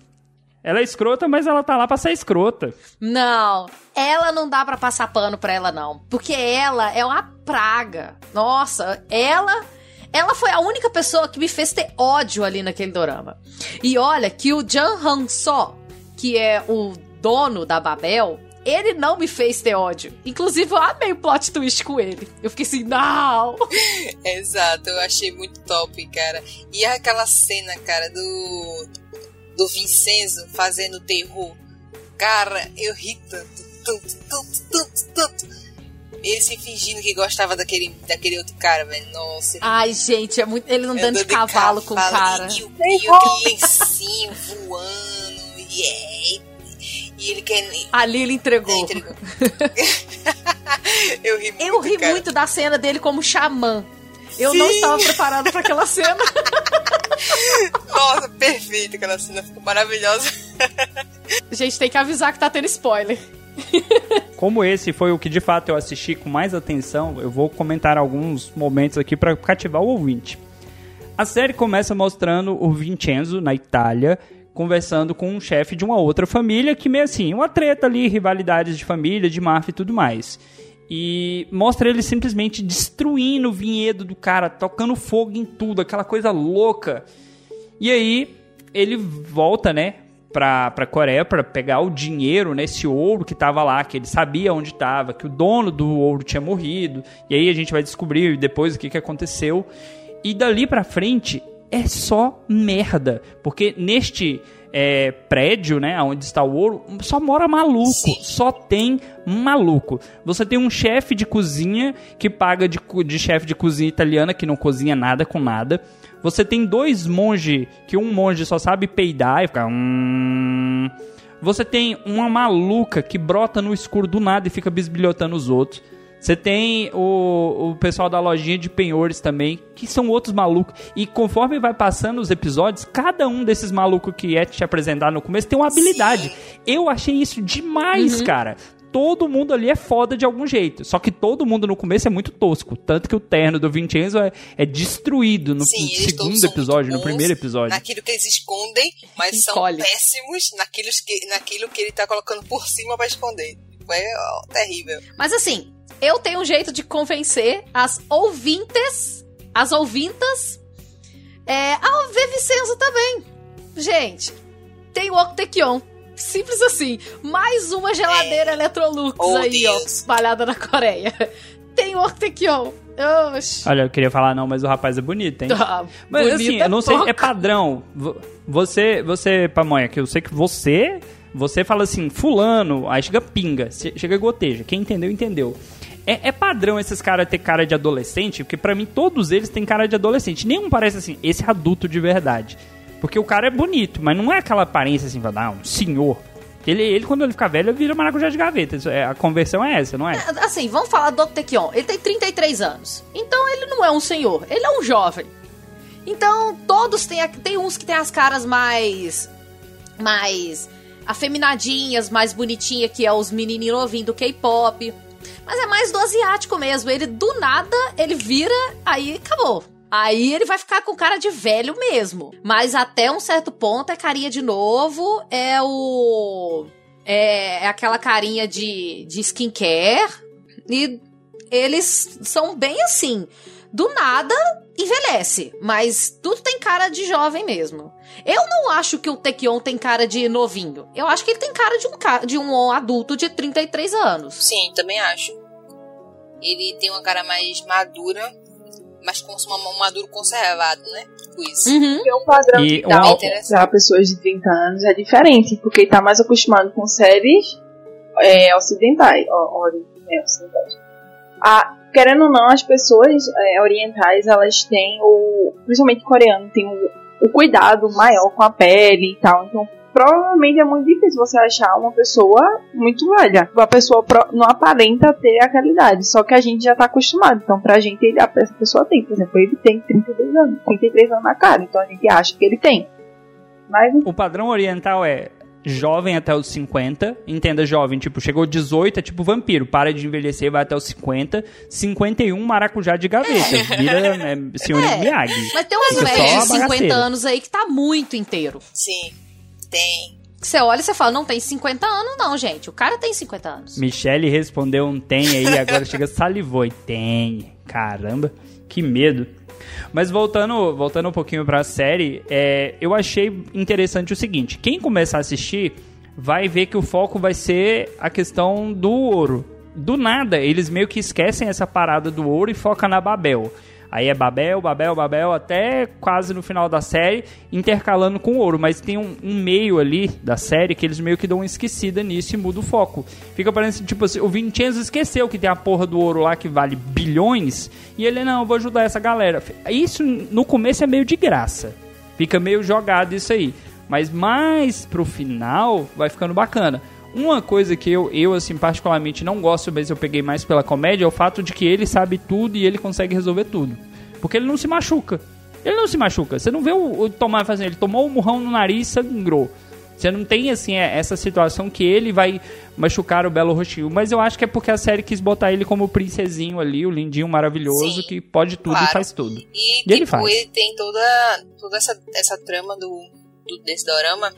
Ela é escrota, mas ela tá lá pra ser escrota. Não, ela não dá pra passar pano pra ela, não. Porque ela é uma praga. Nossa, ela. Ela foi a única pessoa que me fez ter ódio ali naquele dorama. E olha que o Jan Han So, que é o dono da Babel, ele não me fez ter ódio. Inclusive, eu amei o plot twist com ele. Eu fiquei assim, não! Exato, eu achei muito top, cara. E aquela cena, cara, do. Do Vincenzo fazendo terror. Cara, eu ri tanto, tanto, tanto, tanto, tanto. Ele se fingindo que gostava daquele, daquele outro cara, velho. Nossa, Ai, gente, é muito. Ele andando de andando cavalo com o cara. E, e, o- e aquele lencinho voando. É, e ele quer. Ali ele entregou. Entregou. eu ri muito. Eu ri cara. muito da cena dele como xamã. Eu Sim. não estava preparado para aquela cena. Nossa, perfeito. Aquela cena ficou maravilhosa. Gente, tem que avisar que tá tendo spoiler. Como esse foi o que de fato eu assisti com mais atenção, eu vou comentar alguns momentos aqui pra cativar o ouvinte. A série começa mostrando o Vincenzo na Itália conversando com um chefe de uma outra família que meio assim, uma treta ali, rivalidades de família, de máfia e tudo mais. E mostra ele simplesmente destruindo o vinhedo do cara, tocando fogo em tudo, aquela coisa louca. E aí ele volta, né, pra, pra Coreia pra pegar o dinheiro, né, esse ouro que tava lá, que ele sabia onde tava, que o dono do ouro tinha morrido. E aí a gente vai descobrir depois o que, que aconteceu. E dali pra frente é só merda. Porque neste é, prédio, né, onde está o ouro, só mora maluco. Sim. Só tem maluco. Você tem um chefe de cozinha que paga de, de chefe de cozinha italiana que não cozinha nada com nada. Você tem dois monges que um monge só sabe peidar e ficar. Hum... Você tem uma maluca que brota no escuro do nada e fica bisbilhotando os outros. Você tem o, o pessoal da lojinha de penhores também, que são outros malucos. E conforme vai passando os episódios, cada um desses malucos que é te apresentar no começo tem uma habilidade. Eu achei isso demais, cara. Todo mundo ali é foda de algum jeito. Só que todo mundo no começo é muito tosco. Tanto que o terno do Vincenzo é, é destruído no, Sim, segundo episódio, no primeiro episódio. Naquilo que eles escondem, mas são péssimos naquilo que, naquilo que ele tá colocando por cima pra esconder. Foi ó, terrível. Mas assim, eu tenho um jeito de convencer as ouvintes, as ouvintas, é, a ver Vicenzo também. Gente, tem o Octequion. Simples assim. Mais uma geladeira Electrolux Oh, aí, ó, Deus. espalhada na Coreia. Tem o Octequion. Oxi. Olha, eu queria falar, não, mas o rapaz é bonito, hein? Ah, Mas assim, eu não sei, pouco. é padrão. Vo- Você, você, Pamonha, que eu sei que você, você fala assim, fulano, aí chega pinga, che- chega goteja. Quem entendeu, entendeu. É, é padrão esses caras ter cara de adolescente, porque pra mim todos eles têm cara de adolescente. Nenhum parece assim, esse é adulto de verdade. Porque o cara é bonito, mas não é aquela aparência assim, vai dar um senhor. Ele, ele, quando ele ficar velho, vira maracujá de gaveta. Isso é- a conversão é essa, não é? Assim, vamos falar do Octequion. Ele tem 33 anos. Então ele não é um senhor, ele é um jovem. Então todos têm. Tem uns que tem as caras mais. mais. afeminadinhas, mais bonitinha, que é os menininhos novinhos do K-pop. Mas é mais do asiático mesmo. Ele do nada, ele vira, aí acabou. Aí ele vai ficar com cara de velho mesmo. Mas até um certo ponto é carinha de novo, é o. É, é aquela carinha de, de skincare. E eles são bem assim. Do nada, envelhece. Mas tudo tem cara de jovem mesmo. Eu não acho que o Tekion tem cara de novinho. Eu acho que ele tem cara de um, ca- de um adulto de 33 anos. Sim, também acho. Ele tem uma cara mais madura, mas com um maduro conservado, né? Tipo isso. Uhum. Porque o padrão E de idade uma- para pessoas de 30 anos é diferente, porque tá mais acostumado com séries é, ocidentais. ó, ori- é, ocidentais. Ah, querendo ou não, as pessoas é, orientais, elas têm o. Principalmente coreano, tem o, o cuidado maior com a pele e tal. Então, provavelmente é muito difícil você achar uma pessoa muito velha. A pessoa pro- não aparenta ter aquela idade, só que a gente já tá acostumado. Então, pra gente, ele, essa pessoa tem. Por exemplo, ele tem 32 anos, 33 anos na cara, então a gente acha que ele tem. Mas O padrão oriental é jovem até os 50. Entenda jovem, tipo, chegou 18, é tipo vampiro. Para de envelhecer, vai até os 50. 51, maracujá de gaveta. Vira é, senhor É. Miyagi. Mas tem umas velhas de a 50 bagaceira. anos aí que tá muito inteiro. Sim, tem. Que Você olha e você fala, não tem 50 anos não, gente. O cara tem 50 anos. Michele respondeu um tem aí, agora chega salivou. E tem. Caramba, que medo. Mas voltando, voltando um pouquinho pra série, é, eu achei interessante o seguinte: quem começar a assistir vai ver que o foco vai ser a questão do ouro. Do nada, eles meio que esquecem essa parada do ouro e focam na Babel. Aí é Babel, Babel, Babel, até quase no final da série, intercalando com ouro. Mas tem um, um meio ali da série que eles meio que dão uma esquecida nisso e muda o foco. Fica parecendo, tipo assim, o Vincenzo esqueceu que tem a porra do ouro lá que vale bilhões. E ele, não, vou ajudar essa galera. Isso no começo é meio de graça. Fica meio jogado isso aí. Mas mais pro final vai ficando bacana. Uma coisa que eu, eu, assim, particularmente não gosto, mas eu peguei mais pela comédia, é o fato de que ele sabe tudo e ele consegue resolver tudo. Porque ele não se machuca. Ele não se machuca. Você não vê o, o Tomar fazendo. Ele tomou um murrão no nariz e sangrou. Você não tem, assim, é- essa situação que ele vai machucar o Belo Rostinho. Mas eu acho que é porque a série quis botar ele como princesinho ali, o lindinho maravilhoso, Sim, que pode tudo claro. e faz tudo. E, E ele tipo, faz. ele tem toda, toda essa, essa trama do, do, desse dorama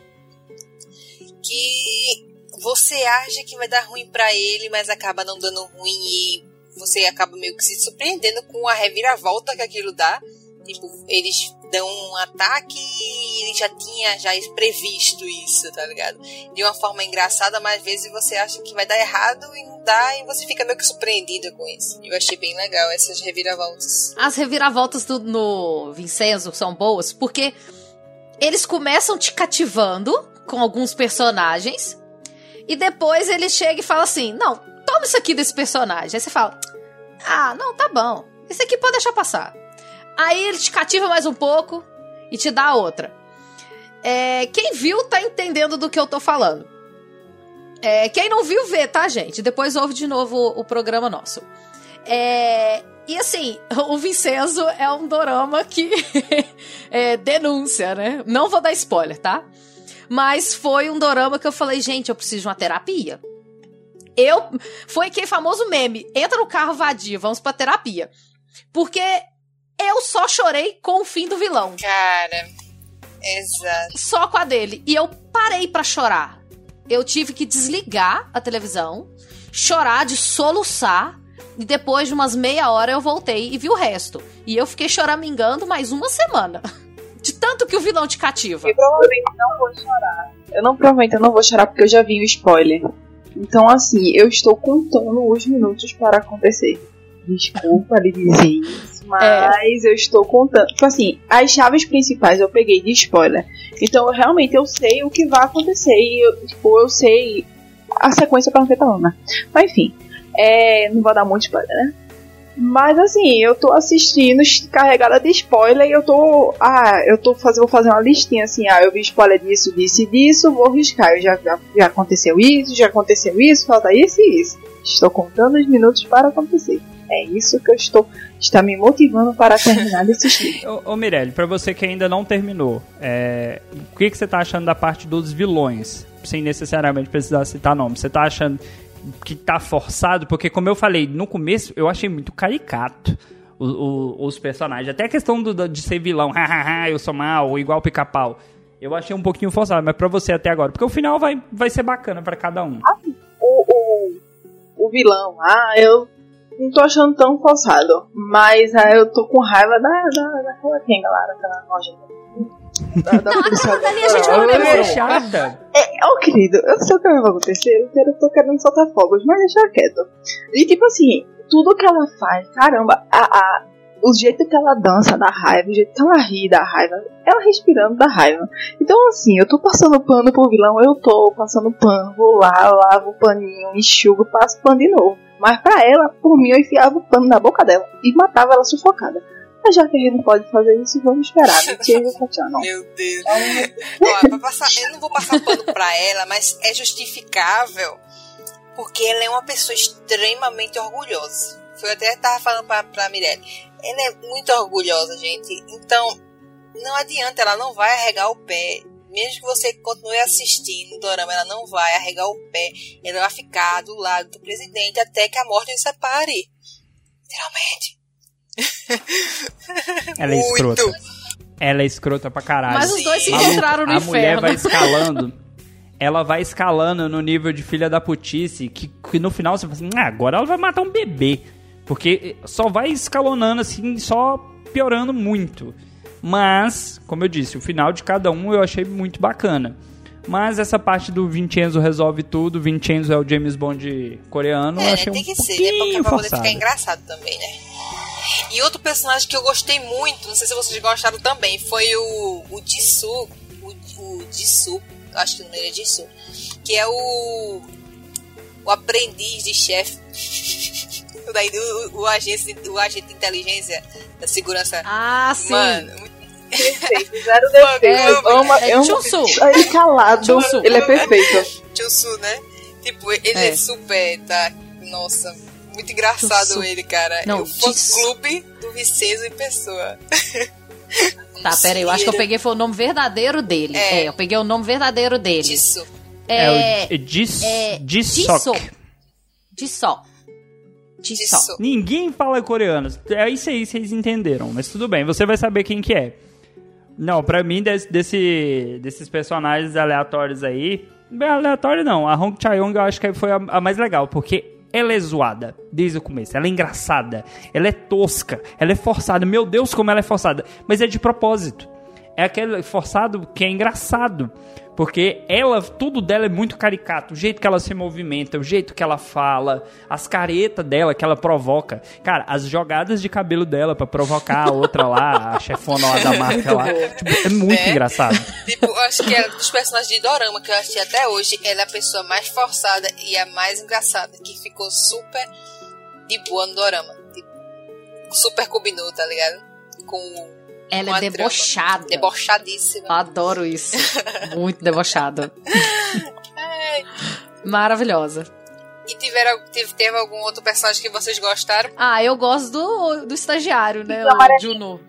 que você acha que vai dar ruim pra ele, mas acaba não dando ruim e você acaba meio que se surpreendendo com a reviravolta que aquilo dá. Tipo, eles dão um ataque e ele já tinha já previsto isso, tá ligado? De uma forma engraçada, mas às vezes você acha que vai dar errado e não dá, e você fica meio que surpreendida com isso. Eu achei bem legal essas reviravoltas. As reviravoltas do, no Vincenzo são boas porque eles começam te cativando com alguns personagens e depois ele chega e fala assim: Não, toma isso aqui desse personagem. Aí você fala: Ah, não, tá bom. Esse aqui pode deixar passar. Aí ele te cativa mais um pouco e te dá outra. É, quem viu tá entendendo do que eu tô falando. É, quem não viu, vê, tá, gente? Depois ouve de novo o, o programa nosso. É, e assim, o Vincenzo é um dorama que é, denúncia, né? Não vou dar spoiler, tá? Mas foi um dorama que eu falei, gente, eu preciso de uma terapia. Eu. Foi aquele famoso meme: entra no carro vadio, vamos pra terapia. Porque eu só chorei com o fim do vilão. Cara, exato. Só com a dele. E eu parei pra chorar. Eu tive que desligar a televisão, chorar de soluçar. E depois de umas meia hora eu voltei e vi o resto. E eu fiquei choramingando mais uma semana. Tanto que o vilão te cativa. eu provavelmente não vou chorar. Eu não provavelmente eu não vou chorar porque eu já vi o spoiler. Então, assim, eu estou contando os minutos para acontecer. Desculpa dizer isso, mas eu estou contando. Tipo assim, as chaves principais eu peguei de spoiler. Então, eu, realmente, eu sei o que vai acontecer. E, eu, tipo, eu sei a sequência para não ter Ana. Mas, enfim, é, não vou dar muito spoiler, né? Mas assim, eu tô assistindo carregada de spoiler e eu tô. Ah, eu tô fazendo, vou fazer uma listinha assim, ah, eu vi spoiler disso, disso e disso, vou riscar. Já, já, já aconteceu isso, já aconteceu isso, falta isso e isso. Estou contando os minutos para acontecer. É isso que eu estou. Está me motivando para terminar de assistir. Ô, ô Mirelle, pra você que ainda não terminou, é, o que, que você tá achando da parte dos vilões? Sem necessariamente precisar citar nome. Você tá achando que tá forçado? Porque, como eu falei, no começo eu achei muito caricato o- o- os personagens. Até a questão do- de ser vilão, hahaha, eu sou mal, igual pica-pau. Eu achei um pouquinho forçado, mas pra você até agora. Porque o final vai, vai ser bacana pra cada um. O, o, o vilão, ah, eu não tô achando tão forçado. Mas ah, eu tô com raiva da, da, daquela quem, galera, aquela nojenta. Da, da dali a gente é Eu- chata. É, ô querido, eu sei o que vai acontecer, eu quero- tô querendo soltar fogos, mas deixa quieto. E tipo assim, tudo que ela faz, caramba, a, a- o jeito que ela dança da raiva, o jeito que ela ri da raiva, ela respirando da raiva. Então assim, eu tô passando pano pro vilão, eu tô passando pano, vou lá, lavo o paninho, enxugo, passo pano de novo. Mas pra ela, por mim, eu enfiava o pano na boca dela e matava ela sufocada. Mas já que a gente não pode fazer isso, vamos esperar. Mentira, Tatiana. Meu Deus. Ó, pra passar, eu não vou passar pano pra ela, mas é justificável porque ela é uma pessoa extremamente orgulhosa. Foi até tava falando pra, pra Mirelle. Ela é muito orgulhosa, gente. Então, não adianta, ela não vai arregar o pé. Mesmo que você continue assistindo o dorama, ela não vai arregar o pé. Ela vai ficar do lado do presidente até que a morte os separe. Literalmente. Ela é Muito. escrota. Ela é escrota pra caralho. Mas os dois se encontraram no a mulher inferno. vai escalando. Ela vai escalando no nível de filha da putice, que, que no final você fala assim, ah, agora ela vai matar um bebê. Porque só vai escalonando assim, só piorando muito. Mas, como eu disse, o final de cada um eu achei muito bacana. Mas essa parte do Vincenzo resolve tudo, Vincenzo é o James Bond coreano, eu É, né? achei um tem que ser, né? Porque pra poder ficar engraçado também, né? E outro personagem que eu gostei muito, não sei se vocês gostaram também, foi o, o Jisoo. O, o Jisoo, acho que o nome é Jisoo. Que é o. O aprendiz de chefe. O, daí, o, o, agente, o agente de inteligência da segurança. Ah, sim. Mano, Perfeito, zero defeito. É, amo, é Chunsu. ele calado. Chunsu. Ele é perfeito. Chusu, né? Tipo, ele é, É. super. Tá, nossa, muito engraçado ele, cara. Não, é o fã clube do Vicenzo em pessoa. Tá, pera aí, eu acho que eu peguei foi o nome verdadeiro dele. É. É, eu peguei o nome verdadeiro dele. Disso. É, É, o Jis, é. Jisoo. Disso. Ninguém fala coreano. É isso aí, vocês entenderam. Mas tudo bem, você vai saber quem que é. Não, pra mim, desse, desse- desses personagens aleatórios aí... Bem aleatório não. A Hong Chae-young eu acho que foi a, a mais legal, porque ela é zoada desde o começo. Ela é engraçada. Ela é tosca. Ela é forçada. Meu Deus, como ela é forçada. Mas é de propósito. É aquele forçado que é engraçado. Porque ela, tudo dela é muito caricato. O jeito que ela se movimenta, o jeito que ela fala, as caretas dela que ela provoca. Cara, as jogadas de cabelo dela pra provocar a outra lá, a chefona lá da marca lá. Tipo, é muito Né? engraçado. Tipo, eu acho que é dos personagens de Dorama que eu achei até hoje, ela é a pessoa mais forçada e a mais engraçada, que ficou super de boa no Dorama. Tipo, super combinou, tá ligado? Com Ela é debochada. debochadíssima. Adoro isso. Muito debochada. É. Maravilhosa. E tiveram, teve, teve algum outro personagem que vocês gostaram? Ah, eu gosto do, do estagiário, né? Do O. Juno.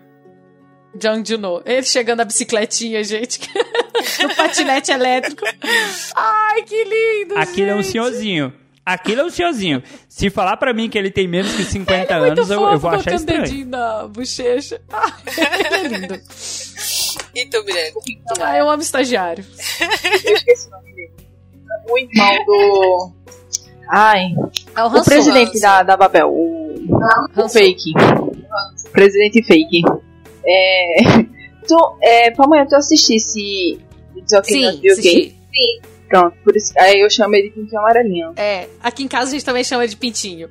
Jung Juno. Ele chegando na bicicletinha, gente. no patinete elétrico. Ai, que lindo, Aquilo é um senhorzinho. Aquilo é um senhorzinho. Se falar pra mim que ele tem menos que 50 é anos, eu, eu vou achar estranho. dedinho na bochecha. Ai, ele é lindo. E tu, Mirelle? Ah, eu amo estagiário. Eu esqueci o nome dele. O irmão do. Ai, É o o Hanson. presidente da, da Babel. O, o Hanson. fake. Presidente fake. É. Tu, é, Pamonha, tu assistisse Sim, no UK? Pronto, por isso. Aí eu chamo ele de pintinho amarelinho. É, aqui em casa a gente também chama de pintinho.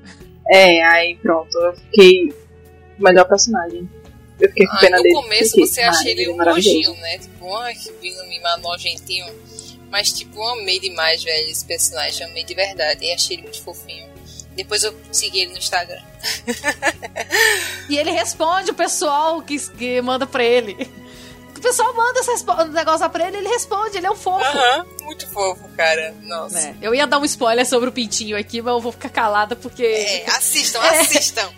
É, aí pronto, eu fiquei. o Melhor personagem. Eu fiquei com Ah, pena no dele. começo Fiquei, você acha ah, ele é um nojinho, né? Tipo, ai, que vindo mimar nojentinho. Mas, tipo, eu amei demais, velho, esse personagem. Eu amei de verdade. E achei ele muito fofinho. Depois eu segui ele no Instagram. E ele responde o pessoal que, que manda pra ele. O pessoal manda esse negócio pra ele, ele responde, ele é um fofo. Aham, muito fofo, cara. Nossa. É, eu ia dar um spoiler sobre o pintinho aqui, mas eu vou ficar calada porque. É, assistam, assistam.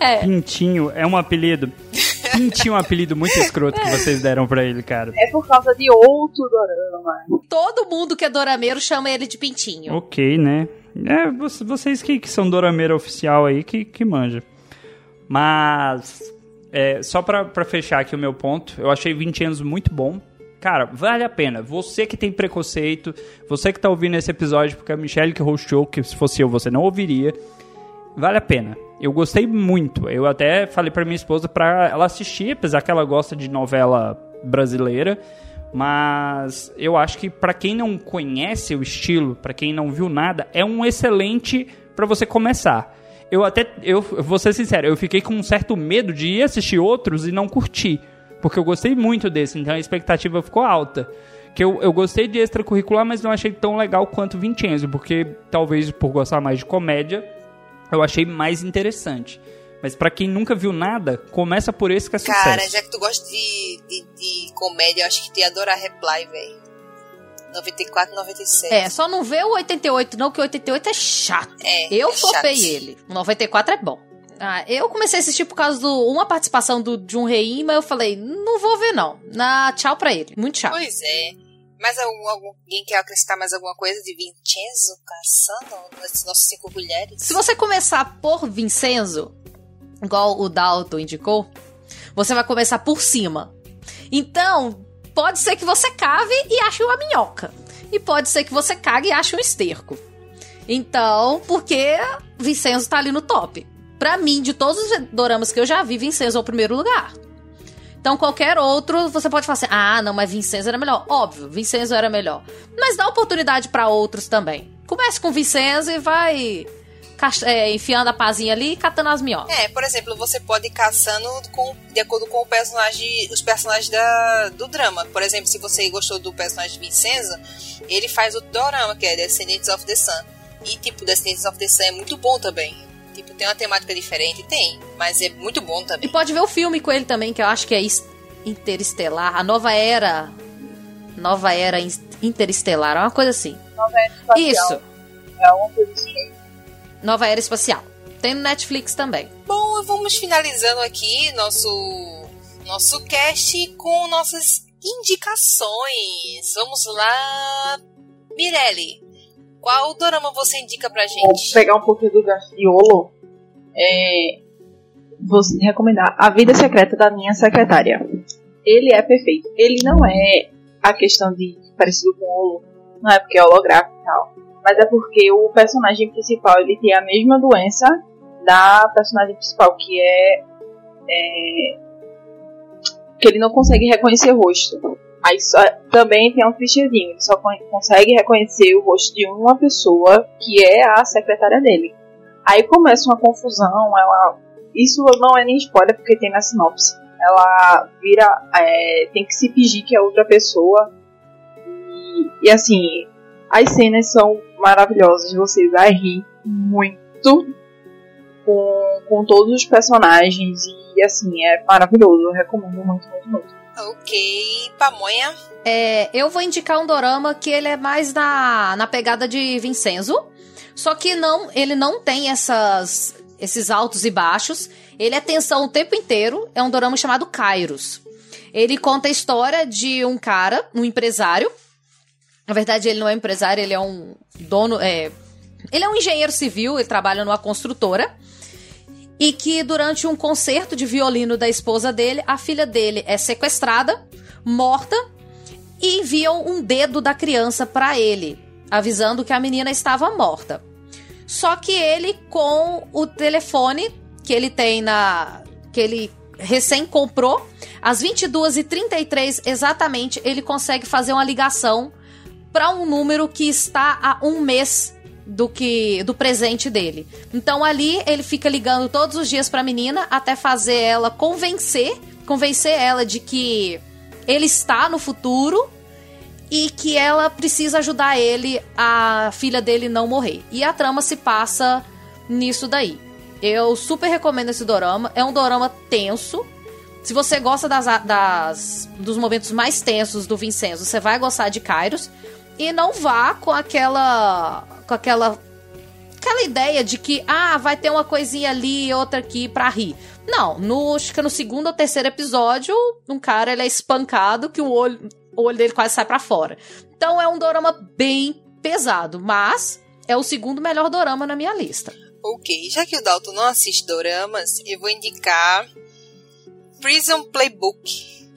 É, Pintinho é um apelido. Pintinho é um apelido muito escroto que vocês deram pra ele, cara. É por causa de outro dorama. todo mundo que é dorameiro chama ele de pintinho. Ok, né? É, vo- vocês que, que são dorameira oficial aí que, que manja. Mas, é, só pra fechar aqui o meu ponto, eu achei 20 anos muito bom. Cara, vale a pena. Você que tem preconceito, você que tá ouvindo esse episódio porque a Michelle que hostou, que se fosse eu você não ouviria, vale a pena. Eu gostei muito. Eu até falei pra minha esposa pra ela assistir, apesar que ela gosta de novela brasileira. Mas eu acho que pra quem não conhece o estilo, pra quem não viu nada, é um excelente pra você começar. Eu até, eu vou ser sincero, eu fiquei com um certo medo de ir assistir outros e não curtir. Porque eu gostei muito desse, então a expectativa ficou alta. Que eu, eu gostei de extracurricular, mas não achei tão legal quanto Vincenzo, porque talvez por gostar mais de comédia, eu achei mais interessante. Mas pra quem nunca viu nada, começa por esse que é sucesso. Cara, já que tu gosta de, de, de comédia, eu acho que tu ia adorar Reply, velho. 94, 97. É, só não vê o 88, não, que o 88 é chato. É, Eu é flopei chato. ele. O 94 é bom. Ah, eu comecei a assistir por causa de uma participação do, de um rei, mas eu falei, não vou ver não. Na, tchau pra ele. Muito chato. Pois é. Mas algum, alguém quer acrescentar mais alguma coisa de Vincenzo Cassano? Nesses nossos cinco mulheres? Se você começar por Vincenzo, igual o Dalton indicou, você vai começar por cima. Então, pode ser que você cave e ache uma minhoca. E pode ser que você cague e ache um esterco. Então, porque Vincenzo tá ali no top. Pra mim, de todos os doramas que eu já vi, Vincenzo é o primeiro lugar. Então, qualquer outro, você pode falar assim: ah, não, mas Vincenzo era melhor. Óbvio, Vincenzo era melhor. Mas dá oportunidade pra outros também. Comece com Vincenzo e vai enfiando a pazinha ali e catando as minhocas. É, por exemplo, você pode ir caçando com, de acordo com o personagem, os personagens da, do drama. Por exemplo, se você gostou do personagem de Vincenzo, ele faz o dorama, que é Descendants of the Sun. E, tipo, Descendants of the Sun é muito bom também. Tipo, tem uma temática diferente? Tem, mas é muito bom E também. pode ver o filme com ele também, que eu acho que é Interestelar, a nova era. Nova era in- interestelar, é uma coisa assim. Espacial. Isso, É uma coisa assim. Nova era espacial. Tem no Netflix também. Bom, vamos finalizando aqui nosso, nosso cast com nossas indicações. Vamos lá, Mirelle. Qual dorama você indica pra Vou gente? pegar um pouquinho do gancho de Olo. É, vou recomendar A Vida Secreta da Minha Secretária. Ele é perfeito. Ele não é a questão de parecido com o Olo, não é porque é holográfico e tal, mas é porque o personagem principal ele tem a mesma doença da personagem principal, que é, é que ele não consegue reconhecer o rosto. Aí só- também tem um clichêzinho, ele só con- consegue reconhecer o rosto de uma pessoa que é a secretária dele. Aí começa uma confusão, ela. Isso não é nem spoiler porque tem na sinopse. Ela vira. é, tem que se fingir que é outra pessoa. E, e assim, as cenas são maravilhosas, você vai rir muito com, com todos os personagens. E assim, é maravilhoso. Eu recomendo muito, muito, muito. Ok, Pamonha. É, eu vou indicar um dorama que ele é mais na, na pegada de Vincenzo. Só que não, ele não tem essas, esses altos e baixos. Ele é tensão o tempo inteiro. É um dorama chamado Kairos. Ele conta a história de um cara, um empresário. Na verdade, ele não é empresário, ele é um dono. É, ele é um engenheiro civil, ele trabalha numa construtora. E que durante um concerto de violino da esposa dele, a filha dele é sequestrada, morta, e enviam um dedo da criança pra ele, avisando que a menina estava morta. Só que ele, com o telefone que ele tem na. que ele recém comprou, às 22h33 exatamente, ele consegue fazer uma ligação para um número que está a um mês do que do presente dele. Então ali ele fica ligando todos os dias para a menina até fazer ela convencer, convencer ela de que ele está no futuro e que ela precisa ajudar ele, a filha dele não morrer. E a trama se passa nisso daí. Eu super recomendo esse dorama. É um dorama tenso. Se você gosta das, das- dos momentos mais tensos do Vincenzo, você vai gostar de Kairos. E não vá com aquela. com aquela. aquela ideia de que, ah, vai ter uma coisinha ali e outra aqui pra rir. Não, no, acho que no segundo ou terceiro episódio, um cara ele é espancado que o olho, o olho dele quase sai pra fora. Então é um dorama bem pesado, mas é o segundo melhor dorama na minha lista. Ok, já que o Dalton não assiste doramas, eu vou indicar Prison Playbook.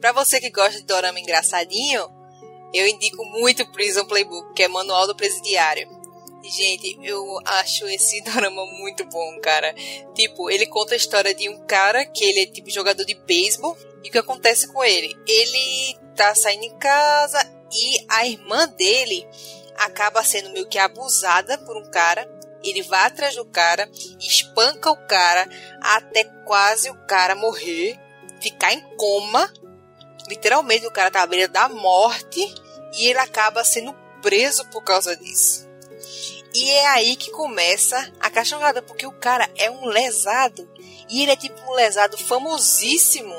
Pra você que gosta de dorama engraçadinho, eu indico muito Prison Playbook, que é Manual do Presidiário. Gente, eu acho esse dorama muito bom, cara. Tipo, ele conta a história de um cara que ele é tipo jogador de beisebol. E o que acontece com ele? Ele tá saindo em casa e a irmã dele acaba sendo meio que abusada por um cara. Ele vai atrás do cara, espanca o cara até quase o cara morrer, ficar em coma. Literalmente, o cara tá à beira da morte e ele acaba sendo preso por causa disso. E é aí que começa a cachorrada, porque o cara é um lesado E ele é tipo um lesado famosíssimo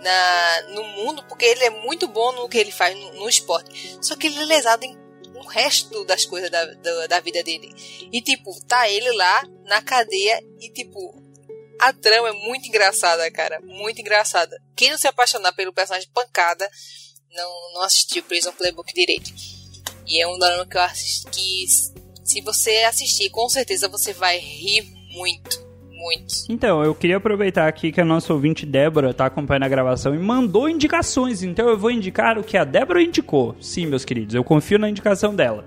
na, no mundo, porque ele é muito bom no que ele faz no, no esporte. Só que ele é lesado em o resto das coisas da, da, da, vida dele. E, tipo, tá ele lá na cadeia e, tipo, a trama é muito engraçada, cara. Muito engraçada. Quem não se apaixonar pelo personagem pancada não, não assistiu Prison Playbook direito. E é um drama que eu assisto que, se você assistir, com certeza você vai rir muito muito. Então, eu queria aproveitar aqui que a nossa ouvinte Débora está acompanhando a gravação e mandou indicações. Então eu vou indicar o que a Débora indicou. Sim, meus queridos, eu confio na indicação dela.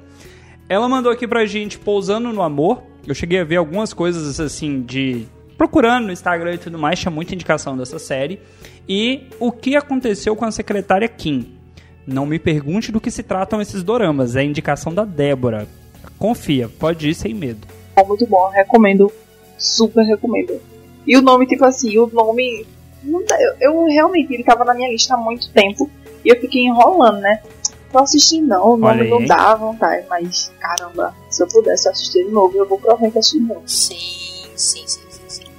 Ela mandou aqui pra gente Pousando no Amor. Eu cheguei a ver algumas coisas assim de. Procurando no Instagram e tudo mais, tinha muita indicação dessa série. E o que aconteceu com a secretária Kim. Não me pergunte do que se tratam esses doramas, é a indicação da Débora. Confia, pode ir sem medo. É muito bom, recomendo super recomendo. E o nome, tipo assim, o nome. Não, eu, eu, realmente, ele tava na minha lista há muito tempo. E eu fiquei enrolando, né? Não assisti não, o nome não dá vontade, mas caramba, se eu pudesse assistir de novo, eu vou provavelmente assistir de novo. Sim, sim, sim.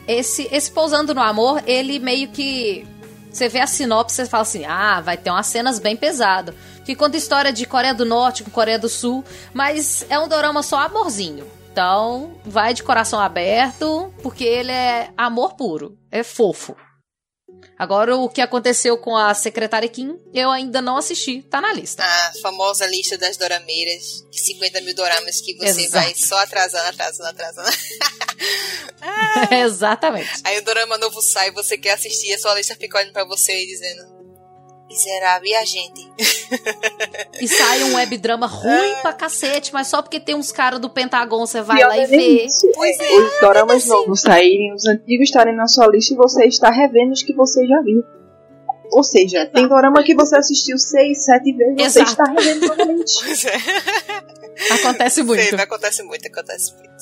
Esse, esse Pousando no Amor, ele meio que. Você vê a sinopse e fala assim: ah, vai ter umas cenas bem pesadas. Que conta história de Coreia do Norte com Coreia do Sul, mas é um dorama só amorzinho. Então, vai de coração aberto, porque ele é amor puro, é fofo. Agora, o que aconteceu com a secretária Kim, eu ainda não assisti, tá na lista. A famosa lista das dorameiras, 50 mil doramas que você Exato. vai só atrasando, atrasando, atrasando. Exatamente. Aí o dorama novo sai, você quer assistir, a sua lista fica olhando pra você e dizendo: Miserável, e a gente? E sai um webdrama ruim pra cacete, mas só porque tem uns caras do Pentagon, você vai Pior lá e é vê. isso. Pois é, Os doramas novos saírem, os antigos estarem na sua lista e você está revendo os que você já viu. Ou seja, tem dorama que você assistiu seis, sete vezes, você Exato. está revendo novamente. Pois é. Acontece muito. Sei, acontece muito, acontece muito.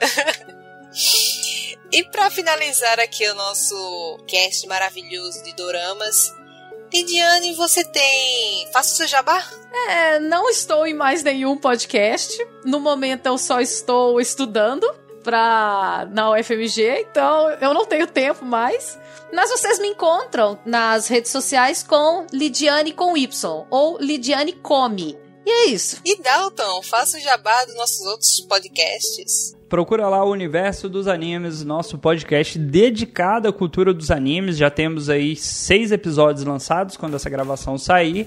e pra finalizar aqui o nosso cast maravilhoso de doramas, Lidiane, você tem. Faça o seu jabá? É, não estou em mais nenhum podcast. No momento eu só estou estudando pra, na UFMG, então eu não tenho tempo mais. Mas vocês me encontram nas redes sociais com Lidiane com Y ou Lidiane Come. E é isso. E Dalton, faça o jabá dos nossos outros podcasts. Procura lá o Universo dos Animes, nosso podcast dedicado à cultura dos animes. Já temos aí seis episódios lançados quando essa gravação sair.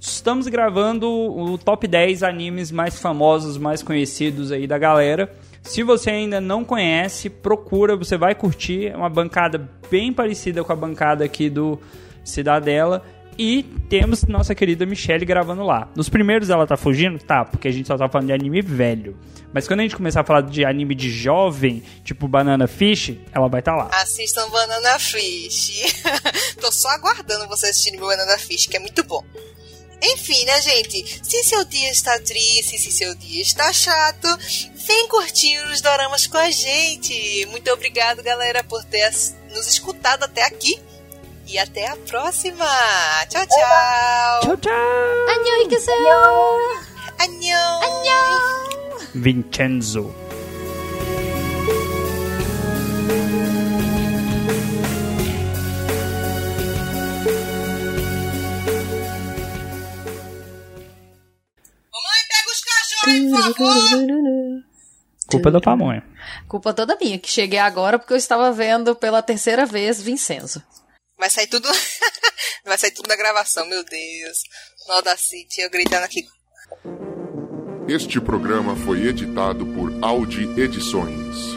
Estamos gravando o top 10 animes mais famosos, mais conhecidos aí da galera. Se você ainda não conhece, procura, você vai curtir. É uma bancada bem parecida com a bancada aqui do Cidadela. E temos nossa querida Michelle gravando lá. Nos primeiros ela tá fugindo? Tá, porque a gente só tá falando de anime velho. Mas quando a gente começar a falar de anime de jovem, tipo Banana Fish, ela vai estar tá lá. Assistam Banana Fish. Tô só aguardando vocês assistirem meu Banana Fish, que é muito bom. Enfim, né, gente? Se seu dia está triste, se seu dia está chato, vem curtir os doramas com a gente. Muito obrigado, galera, por ter nos escutado até aqui. E até a próxima. Tchau, tchau. Tchau, tchau! Annyeonghaseyo! Annyeong. Vincenzo. Cachorros, por favor. Culpa da pamonha. Culpa toda minha, que cheguei agora porque eu estava vendo pela terceira vez Vincenzo. Vai sair tudo. Vai sair tudo na gravação, meu Deus. No Audacity, eu gritando aqui. Este programa foi editado por Audi Edições.